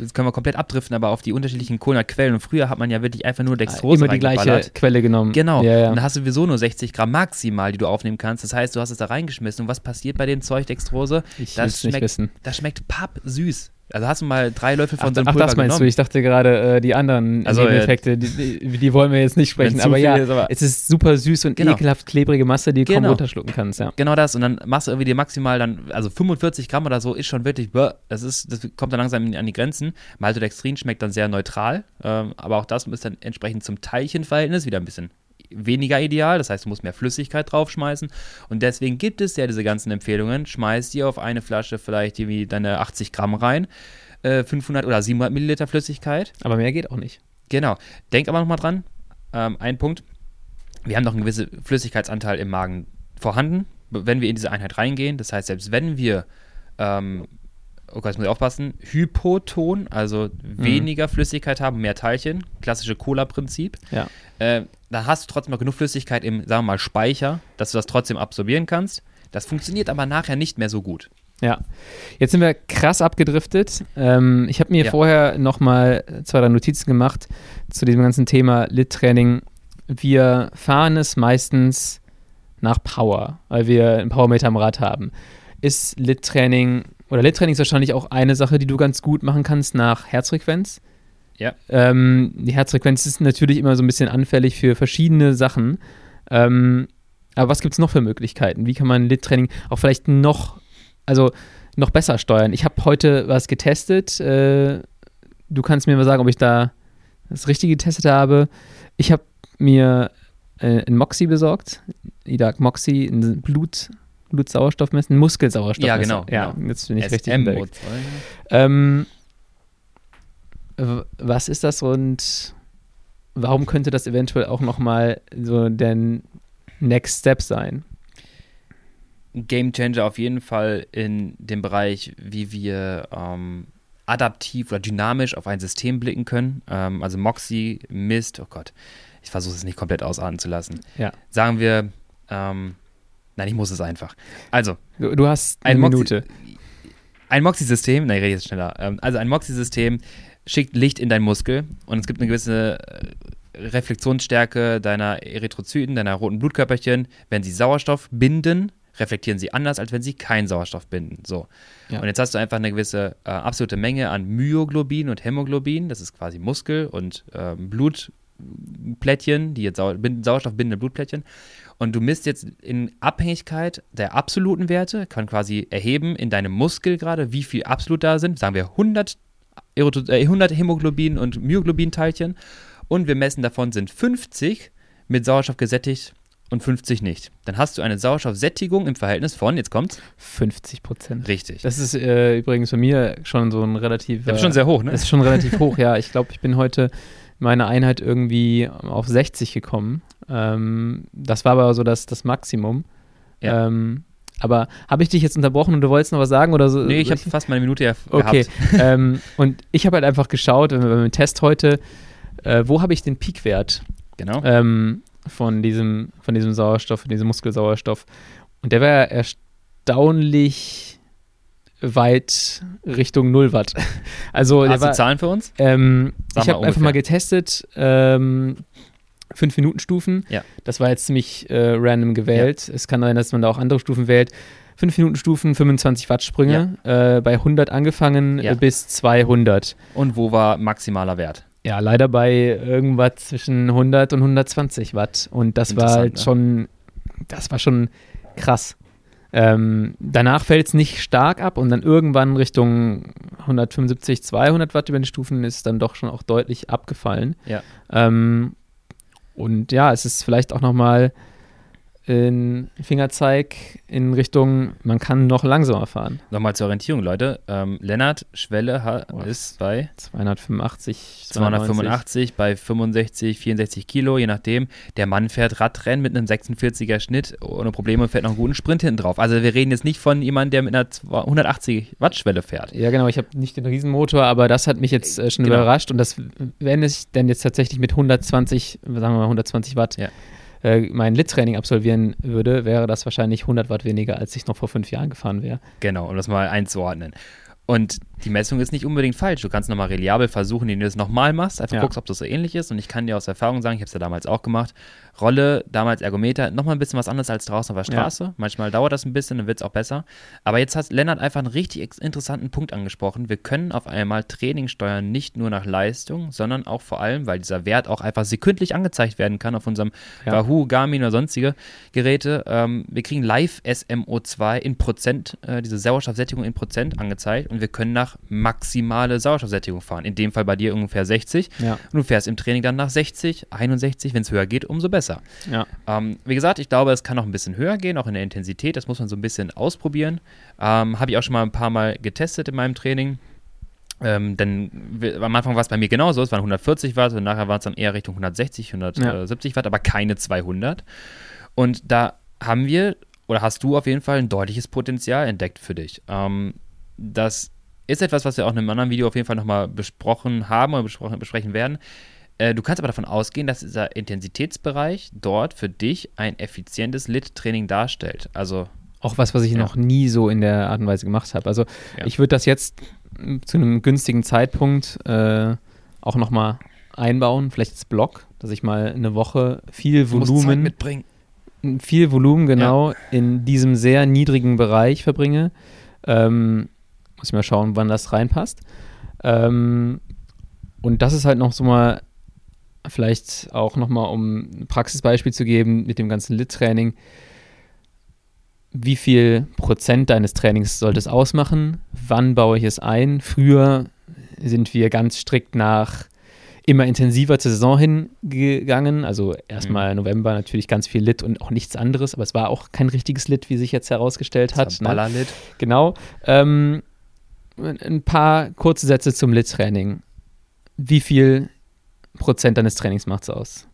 jetzt können wir komplett abdriften, aber auf die unterschiedlichen Kohlenhydratquellen. Und früher hat man ja wirklich einfach nur Dextrose Immer die gleiche Quelle genommen. Genau. Ja, ja. Und dann hast du sowieso nur 60 Gramm maximal, die du aufnehmen kannst. Das heißt, du hast es da reingeschmissen. Und was passiert bei dem Zeug Dextrose? Ich das will's nicht schmeckt, wissen. Das schmeckt pappsüß. Also hast du mal drei Löffel von Ach, so einem ach Pulver das meinst genommen? du? Ich dachte gerade, äh, die anderen Also, Nebeneffekte, die, die, die wollen wir jetzt nicht sprechen. Aber ja, ist, aber- es ist super süß und Genau. ekelhaft klebrige Masse, die du kaum Genau. runterschlucken kannst. Ja. Genau das. Und dann machst du irgendwie dir maximal dann, also 45 Gramm oder so ist schon wirklich, das ist, das kommt dann langsam an die Grenzen. Maltodextrin schmeckt dann sehr neutral, ähm, aber auch das ist dann entsprechend zum Teilchenverhältnis wieder ein bisschen weniger ideal. Das heißt, du musst mehr Flüssigkeit draufschmeißen. Und deswegen gibt es ja diese ganzen Empfehlungen. Schmeiß dir auf eine Flasche vielleicht irgendwie deine 80 Gramm rein, äh, 500 oder 700 Milliliter Flüssigkeit. Aber mehr geht auch nicht. Genau. Denk aber nochmal dran, ähm, ein Punkt. Wir haben noch einen gewissen Flüssigkeitsanteil im Magen vorhanden, wenn wir in diese Einheit reingehen. Das heißt, selbst wenn wir, ähm, oh Gott, jetzt muss ich aufpassen, Hypoton, also weniger Flüssigkeit haben, mehr Teilchen, klassische Cola-Prinzip, Ja. äh, da hast du trotzdem noch genug Flüssigkeit im, sagen wir mal, Speicher, dass du das trotzdem absorbieren kannst. Das funktioniert aber nachher nicht mehr so gut. Ja, jetzt sind wir krass abgedriftet. Ähm, ich habe mir Ja. vorher nochmal zwei, drei Notizen gemacht zu diesem ganzen Thema Lit-Training. Wir fahren es meistens nach Power, weil wir einen Powermeter am Rad haben. Ist Lit-Training oder Lit-Training ist wahrscheinlich auch eine Sache, die du ganz gut machen kannst nach Herzfrequenz. Ja. Ähm, die Herzfrequenz ist natürlich immer so ein bisschen anfällig für verschiedene Sachen. Ähm, aber was gibt es noch für Möglichkeiten? Wie kann man Lit-Training auch vielleicht noch, also noch besser steuern? Ich habe heute was getestet. Äh, du kannst mir mal sagen, ob ich da das Richtige getestet habe. Ich habe mir äh, ein Moxie besorgt. IDAC Moxie, ein Blut, Blutsauerstoffmesser, ein Muskelsauerstoffmesser. Ja, genau, Ja, genau. jetzt bin ich richtig SM unterwegs. Ähm, was ist das und warum könnte das eventuell auch nochmal so der Next Step sein? Game Changer auf jeden Fall in dem Bereich, wie wir ähm, adaptiv oder dynamisch auf ein System blicken können. Ähm, also Moxie misst, oh Gott, ich versuche es nicht komplett ausatmen zu lassen. Ja. Sagen wir, ähm, nein, ich muss es einfach. Also, Du, du hast eine ein Minute. Ein Moxie-System, nein, ich rede jetzt schneller. Ähm, also ein Moxie-System schickt Licht in deinen Muskel und es gibt eine gewisse äh, Reflexionsstärke deiner Erythrozyten, deiner roten Blutkörperchen. Wenn sie Sauerstoff binden, reflektieren sie anders, als wenn sie keinen Sauerstoff binden. So. Ja. Und jetzt hast du einfach eine gewisse äh, absolute Menge an Myoglobin und Hämoglobin, das ist quasi Muskel und ähm, Blutplättchen, die jetzt Sau binden, Sauerstoff bindende Blutplättchen. Und du misst jetzt in Abhängigkeit der absoluten Werte, kann quasi erheben in deinem Muskel gerade, wie viel absolut da sind. Sagen wir 100, Erythro- äh, 100 Hämoglobin und Myoglobin-Teilchen. Und wir messen davon sind 50 mit Sauerstoff gesättigt und 50 nicht. Dann hast du eine Sauerstoffsättigung im Verhältnis von, jetzt kommt's, 50 Prozent. richtig. Das ist äh, übrigens bei mir schon so ein relativ. Das ist schon sehr hoch, ne? Das ist schon relativ hoch, ja. Ich glaube, ich bin heute meine Einheit irgendwie auf 60 gekommen. Ähm, das war aber so das, das Maximum. Ja. Ähm, aber habe ich dich jetzt unterbrochen und du wolltest noch was sagen oder so? Nee, ich habe fast meine Minute ja Okay. ähm, und ich habe halt einfach geschaut, wenn wir beim Test heute, äh, wo habe ich den Peakwert Genau. ähm, von, diesem, von diesem Sauerstoff, von diesem Muskelsauerstoff. Und der war erstaunlich weit Richtung 0 Watt. Also der Hast du war, Zahlen für uns? ähm, ich habe einfach mal getestet, ähm, 5 Minuten Stufen. Ja. Das war jetzt ziemlich äh, random gewählt. Es kann sein, dass man da auch andere Stufen wählt. 5 Minuten Stufen, 25 Watt Sprünge, äh, bei 100 angefangen Ja. bis 200. Und wo war maximaler Wert? Ja, leider bei irgendwas zwischen 100 und 120 Watt. Und das war halt Interessant, schon, das war schon krass. Ähm, danach fällt es nicht stark ab und dann irgendwann Richtung 175, 200 Watt über die Stufen ist dann doch schon auch deutlich abgefallen. Ja. Ähm, und ja, es ist vielleicht auch nochmal ein Fingerzeig in Richtung, man kann noch langsamer fahren. Nochmal zur Orientierung, Leute. Ähm, Lennart Schwelle Boah. ist bei 285, 285 bei 65, 64 Kilo, je nachdem. Der Mann fährt Radrennen mit einem 46er Schnitt ohne Probleme und fährt noch einen guten Sprint hinten drauf. Also wir reden jetzt nicht von jemandem, der mit einer 180 Watt Schwelle fährt. Ja, genau. Ich habe nicht den Riesenmotor, aber das hat mich jetzt äh, schon Genau. überrascht. Und das, wenn ich denn jetzt tatsächlich mit 120, sagen wir mal 120 Watt, Ja. Äh, mein Lit-Training absolvieren würde, wäre das wahrscheinlich 100 Watt weniger, als ich noch vor fünf Jahren gefahren wäre. Genau, um das mal einzuordnen. Und die Messung ist nicht unbedingt falsch. Du kannst nochmal reliabel versuchen, indem du es nochmal machst. Einfach Ja. guckst, ob das so ähnlich ist. Und ich kann dir aus Erfahrung sagen, ich habe es ja damals auch gemacht. Rolle, damals Ergometer, nochmal ein bisschen was anderes als draußen auf der Ja. Straße. Manchmal dauert das ein bisschen, dann wird es auch besser. Aber jetzt hat Lennart einfach einen richtig interessanten Punkt angesprochen. Wir können auf einmal Training steuern, nicht nur nach Leistung, sondern auch vor allem, weil dieser Wert auch einfach sekündlich angezeigt werden kann auf unserem Ja. Wahoo, Garmin oder sonstige Geräte. Ähm, wir kriegen live SMO2 in Prozent, äh, diese Sauerstoffsättigung in Prozent angezeigt und wir können nach maximale Sauerstoffsättigung fahren. In dem Fall bei dir ungefähr 60. Ja. Und du fährst im Training dann nach 60, 61. Wenn es höher geht, umso besser. Ja. Ähm, wie gesagt, ich glaube, es kann noch ein bisschen höher gehen, auch in der Intensität. Das muss man so ein bisschen ausprobieren. Ähm, Habe ich auch schon mal ein paar Mal getestet in meinem Training. Ähm, denn am Anfang war es bei mir genauso, es waren 140 Watt und nachher waren es dann eher Richtung 160, 170 Watt, aber keine 200. Und da haben wir, oder hast du auf jeden Fall ein deutliches Potenzial entdeckt für dich. Ähm, das ist etwas, was wir auch in einem anderen Video auf jeden Fall nochmal besprochen haben oder besprochen, besprechen werden. Äh, du kannst aber davon ausgehen, dass dieser Intensitätsbereich dort für dich ein effizientes Lit-Training darstellt. Also Auch was, was ich Ja. noch nie so in der Art und Weise gemacht habe. Also Ja. ich würde das jetzt m, zu einem günstigen Zeitpunkt äh, auch nochmal einbauen, vielleicht als Block, dass ich mal eine Woche viel Volumen, mitbringen. viel Volumen genau in diesem sehr niedrigen Bereich verbringe. Ähm, muss ich mal schauen, wann das reinpasst. Ähm, und das ist halt noch so mal, vielleicht auch nochmal, um ein Praxisbeispiel zu geben mit dem ganzen Lit-Training. Wie viel Prozent deines Trainings sollte es ausmachen? Wann baue ich es ein? Früher sind wir ganz strikt nach immer intensiver zur Saison hingegangen. Also erstmal November natürlich ganz viel Lit und auch nichts anderes, aber es war auch kein richtiges Lit, wie sich jetzt herausgestellt hat. Ne? Ballerlit. Genau. Ähm, ein paar kurze Sätze zum Lit-Training. Wie viel Prozent deines Trainings macht es aus?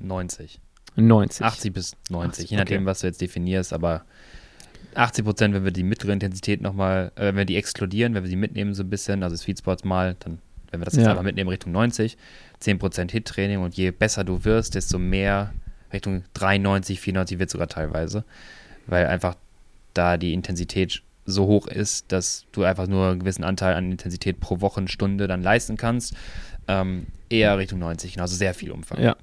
90. 90. 80 bis 90, 80, je nachdem, okay. was du jetzt definierst, aber 80 Prozent, wenn wir die mittlere Intensität nochmal, äh, wenn wir die exkludieren, wenn wir sie mitnehmen so ein bisschen, also Sweet Spots mal, dann, wenn wir das jetzt Ja. einfach mitnehmen, Richtung 90, 10 Prozent Hit-Training und je besser du wirst, desto mehr Richtung 93, 94 wird sogar teilweise, weil einfach da die Intensität so hoch ist, dass du einfach nur einen gewissen Anteil an Intensität pro Wochenstunde dann leisten kannst. Ähm, eher Richtung 90, genau, also sehr viel Umfang. Ja.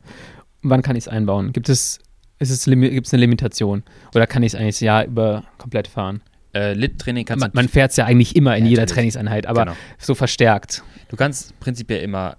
Wann kann ich es einbauen? Gibt es, ist es limi- gibt es eine Limitation? Oder kann ich es eigentlich das Jahr über komplett fahren? Äh, Lit-Training kannst Man, du man fährt es ja eigentlich immer in Ja, jeder. Trainingseinheit, aber Genau. so verstärkt. Du kannst prinzipiell immer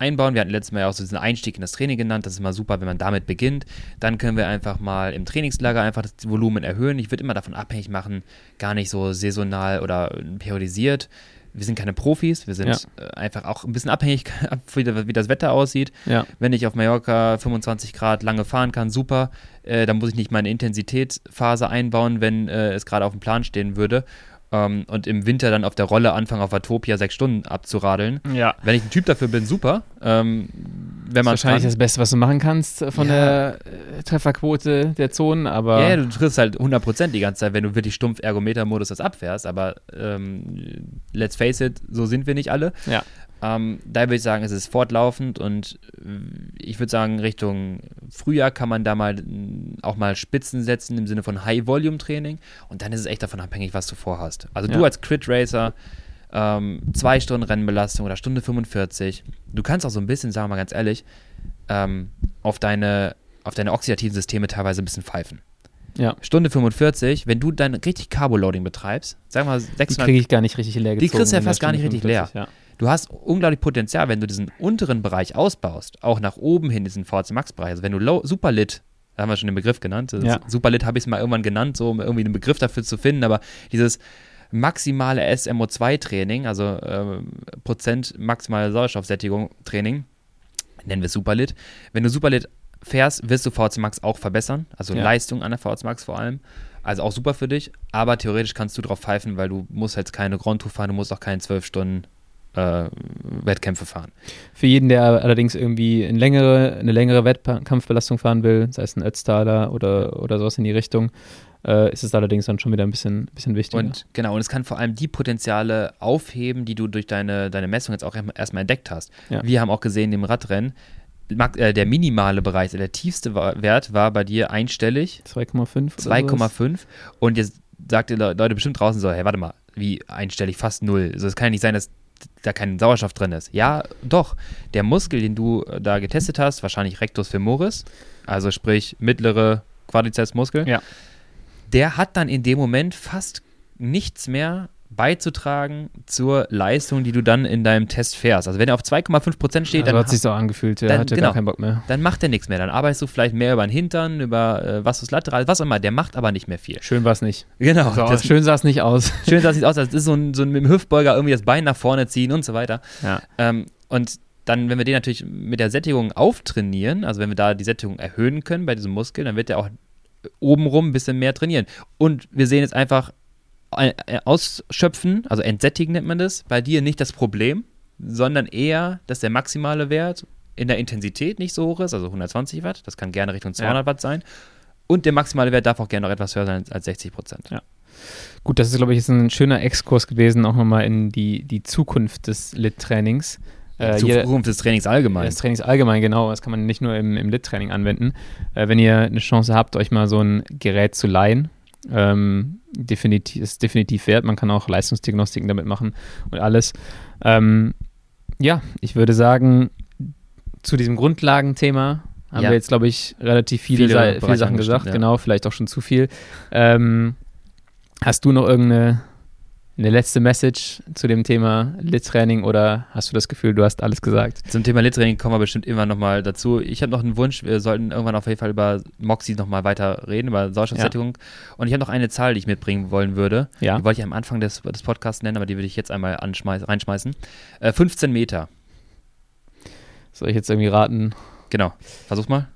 einbauen. Wir hatten letztes Mal ja auch so diesen Einstieg in das Training genannt. Das ist immer super, wenn man damit beginnt. Dann können wir einfach mal im Trainingslager einfach das Volumen erhöhen. Ich würde immer davon abhängig machen, gar nicht so saisonal oder periodisiert. Wir sind keine Profis, wir sind Ja. äh, einfach auch ein bisschen abhängig, wie, wie das Wetter aussieht. Ja. Wenn ich auf Mallorca 25 Grad lange fahren kann, super. Äh, dann muss ich nicht meine Intensitätsphase einbauen, wenn äh, es gerade auf dem Plan stehen würde. Ähm, und im Winter dann auf der Rolle anfangen, auf Atopia sechs Stunden abzuradeln. Ja. Wenn ich ein Typ dafür bin, super. Ähm, wenn Das man ist wahrscheinlich kann. das Beste, was du machen kannst äh, von Ja. der äh, Trefferquote der Zonen, aber Ja, ja, du triffst halt 100% die ganze Zeit, wenn du wirklich stumpf Ergometer-Modus das abfährst. Aber ähm, let's face it, so sind wir nicht alle. Ja. Ähm, da würde ich sagen, es ist fortlaufend und äh, ich würde sagen, Richtung Frühjahr kann man da mal mm, auch mal Spitzen setzen im Sinne von High-Volume-Training und dann ist es echt davon abhängig, was du vorhast. Also du Ja. als Crit-Racer, ähm, zwei Stunden Rennbelastung oder Stunde 45, du kannst auch so ein bisschen, sagen wir mal ganz ehrlich, ähm, auf deine auf deine oxidativen Systeme teilweise ein bisschen pfeifen. ja, Stunde 45, wenn du dann richtig Carboloading betreibst, sag mal die 600 kriege ich gar nicht richtig leer Die gezogen. kriegst du ja fast gar nicht richtig leer. 45, Du hast unglaublich Potenzial, wenn du diesen unteren Bereich ausbaust, auch nach oben hin, diesen VC Max-Bereich. Also wenn du low, Superlit, da haben wir schon den Begriff genannt, Ja. Superlit habe ich es mal irgendwann genannt, so um irgendwie einen Begriff dafür zu finden, aber dieses maximale SMO2-Training, also äh, Prozent maximale Sauerstoffsättigung Training, nennen wir es Superlit. Wenn du Superlit fährst, wirst du VC Max auch verbessern, also Ja. Leistung an der VC Max vor allem. Also auch super für dich, aber theoretisch kannst du drauf pfeifen, weil du musst jetzt keine Grand Tour fahren, du musst auch keine zwölf Stunden äh, Wettkämpfe fahren. Für jeden, der allerdings irgendwie eine längere, eine längere Wettkampfbelastung fahren will, sei es ein Ötztaler oder, oder sowas in die Richtung, äh, ist es allerdings dann schon wieder ein bisschen, bisschen wichtiger. Und genau, und es kann vor allem die Potenziale aufheben, die du durch deine, deine Messung jetzt auch erstmal entdeckt hast. Ja. Wir haben auch gesehen im Radrennen, äh, der minimale Bereich, also der tiefste Wert war bei dir einstellig. 2,5. 2,5. Und jetzt sagt ihr Leute bestimmt draußen so, hey, warte mal, wie einstellig, fast null. Also es kann ja nicht sein, dass da kein Sauerstoff drin ist. Ja, doch. Der Muskel, den du äh, da getestet hast, wahrscheinlich Rectus femoris, also sprich mittlere Quadrizepsmuskel, ja. der hat dann in dem Moment fast nichts mehr beizutragen zur Leistung, die du dann in deinem Test fährst. Also wenn er auf 2,5% steht, ja, dann hat sich so angefühlt, der hatte genau, gar keinen Bock mehr. Dann macht er nichts mehr. Dann arbeitest du vielleicht mehr über den Hintern, über äh, was ist lateral, was auch immer. Der macht aber nicht mehr viel. Schön war es nicht. Genau. So, das, schön sah es nicht aus. Schön sah es nicht aus. Das ist so ein, so ein mit dem Hüftbeuger irgendwie das Bein nach vorne ziehen und so weiter. Ja. Ähm, und dann, wenn wir den natürlich mit der Sättigung auftrainieren, also wenn wir da die Sättigung erhöhen können bei diesem Muskel, dann wird er auch obenrum ein bisschen mehr trainieren. Und wir sehen jetzt einfach, ausschöpfen, also entsättigen nennt man das, bei dir nicht das Problem, sondern eher, dass der maximale Wert in der Intensität nicht so hoch ist, also 120 Watt, das kann gerne Richtung 200 ja. Watt sein. Und der maximale Wert darf auch gerne noch etwas höher sein als 60 Prozent. Ja. Gut, das ist, glaube ich, jetzt ein schöner Exkurs gewesen, auch nochmal in die, die Zukunft des Lit-Trainings. Äh, Zukunft des Trainings allgemein. Des Trainings allgemein, genau. Das kann man nicht nur im, im Lit-Training anwenden. Äh, wenn ihr eine Chance habt, euch mal so ein Gerät zu leihen, ähm, definitiv, ist definitiv wert. Man kann auch Leistungsdiagnostiken damit machen und alles. Ähm, ja, ich würde sagen, zu diesem Grundlagenthema haben ja. wir jetzt, glaube ich, relativ viele, viele, viele Sachen gesagt. Ja. Genau, vielleicht auch schon zu viel. Ähm, hast du noch irgendeine eine letzte Message zu dem Thema Lit-Training oder hast du das Gefühl, du hast alles gesagt? Zum Thema Lit-Training kommen wir bestimmt immer nochmal dazu. Ich habe noch einen Wunsch, wir sollten irgendwann auf jeden Fall über Moxie nochmal weiter reden, über Sauerstoffsättigung. Ja. Und ich habe noch eine Zahl, die ich mitbringen wollen würde. Ja. Die wollte ich am Anfang des, des Podcasts nennen, aber die würde ich jetzt einmal reinschmeißen. Äh, 15 Meter. Soll ich jetzt irgendwie raten? Genau. Versuch's mal.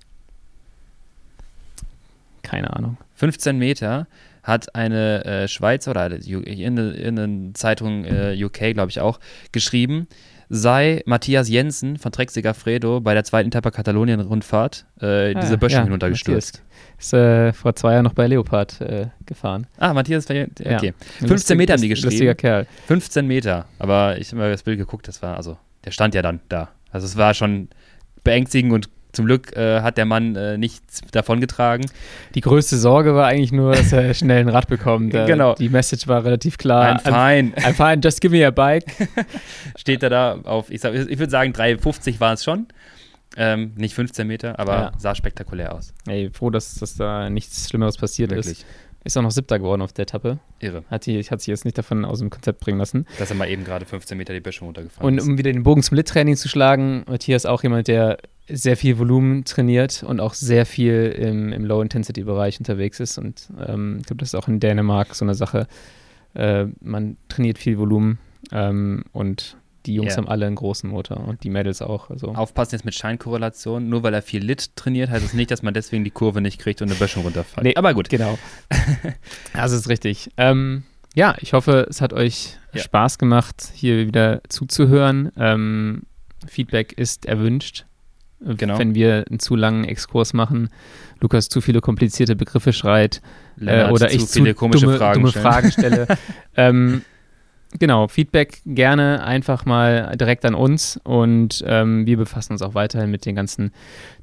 Keine Ahnung. 15 Meter hat eine äh, Schweizer oder in, in einer Zeitung äh, UK, glaube ich auch, geschrieben, sei Matthias Jensen von Trek Segafredo bei der zweiten Etappe Katalonien-Rundfahrt äh, ah, diese Böschung ja, hinuntergestürzt. Ist äh, vor zwei Jahren noch bei Leopard äh, gefahren. Ah, Matthias, okay. Ja. 15 Lustig, Meter haben die geschrieben. Lustiger Kerl. 15 Meter, aber ich habe mal das Bild geguckt, das war, also, der stand ja dann da. Also es war schon beängstigend und zum Glück äh, hat der Mann äh, nichts davongetragen. Die größte Sorge war eigentlich nur, dass er schnell ein Rad bekommt. Äh, genau. Die Message war relativ klar. I'm fine. I'm, I'm fine, just give me a bike. Steht er da auf, ich, ich würde sagen, 3,50 war es schon. Ähm, nicht 15 Meter, aber ja. sah spektakulär aus. Ey, froh, dass, dass da nichts Schlimmeres passiert Wirklich. ist. Ist auch noch siebter geworden auf der Etappe. Irre. Hat, die, hat sich jetzt nicht davon aus dem Konzept bringen lassen. Dass er mal eben gerade 15 Meter die Böschung runtergefahren Und um wieder den Bogen zum Lit-Training zu schlagen, Matthias auch jemand, der sehr viel Volumen trainiert und auch sehr viel im, im Low-Intensity-Bereich unterwegs ist. Und ähm, ich glaube, das ist auch in Dänemark so eine Sache. Äh, man trainiert viel Volumen ähm, und die Jungs yeah. haben alle einen großen Motor und die Mädels auch. Also. Aufpassen jetzt mit Scheinkorrelation. Nur weil er viel Lit trainiert, heißt es das nicht, dass man deswegen die Kurve nicht kriegt und eine Böschung runterfällt. Nee, aber gut. Genau. das ist richtig. Ähm, ja, ich hoffe, es hat euch ja. Spaß gemacht, hier wieder zuzuhören. Ähm, Feedback ist erwünscht. Genau. Wenn wir einen zu langen Exkurs machen, Lukas zu viele komplizierte Begriffe schreit äh, oder ich zu, viele komische dumme, Fragen, dumme Fragen stelle. ähm, genau, Feedback gerne einfach mal direkt an uns und ähm, wir befassen uns auch weiterhin mit den ganzen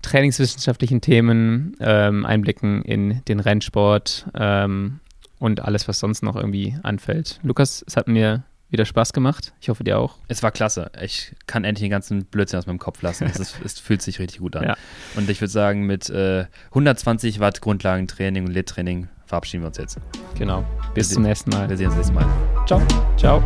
trainingswissenschaftlichen Themen, ähm, Einblicken in den Rennsport ähm, und alles, was sonst noch irgendwie anfällt. Lukas, es hat mir wieder Spaß gemacht. Ich hoffe, dir auch. Es war klasse. Ich kann endlich den ganzen Blödsinn aus meinem Kopf lassen. Es, ist, es fühlt sich richtig gut an. Ja. Und ich würde sagen, mit äh, 120 Watt Grundlagentraining und Lit-Training verabschieden wir uns jetzt. Genau. Bis wir zum nächsten Mal. Wir sehen uns nächstes Mal. Ciao. Ciao.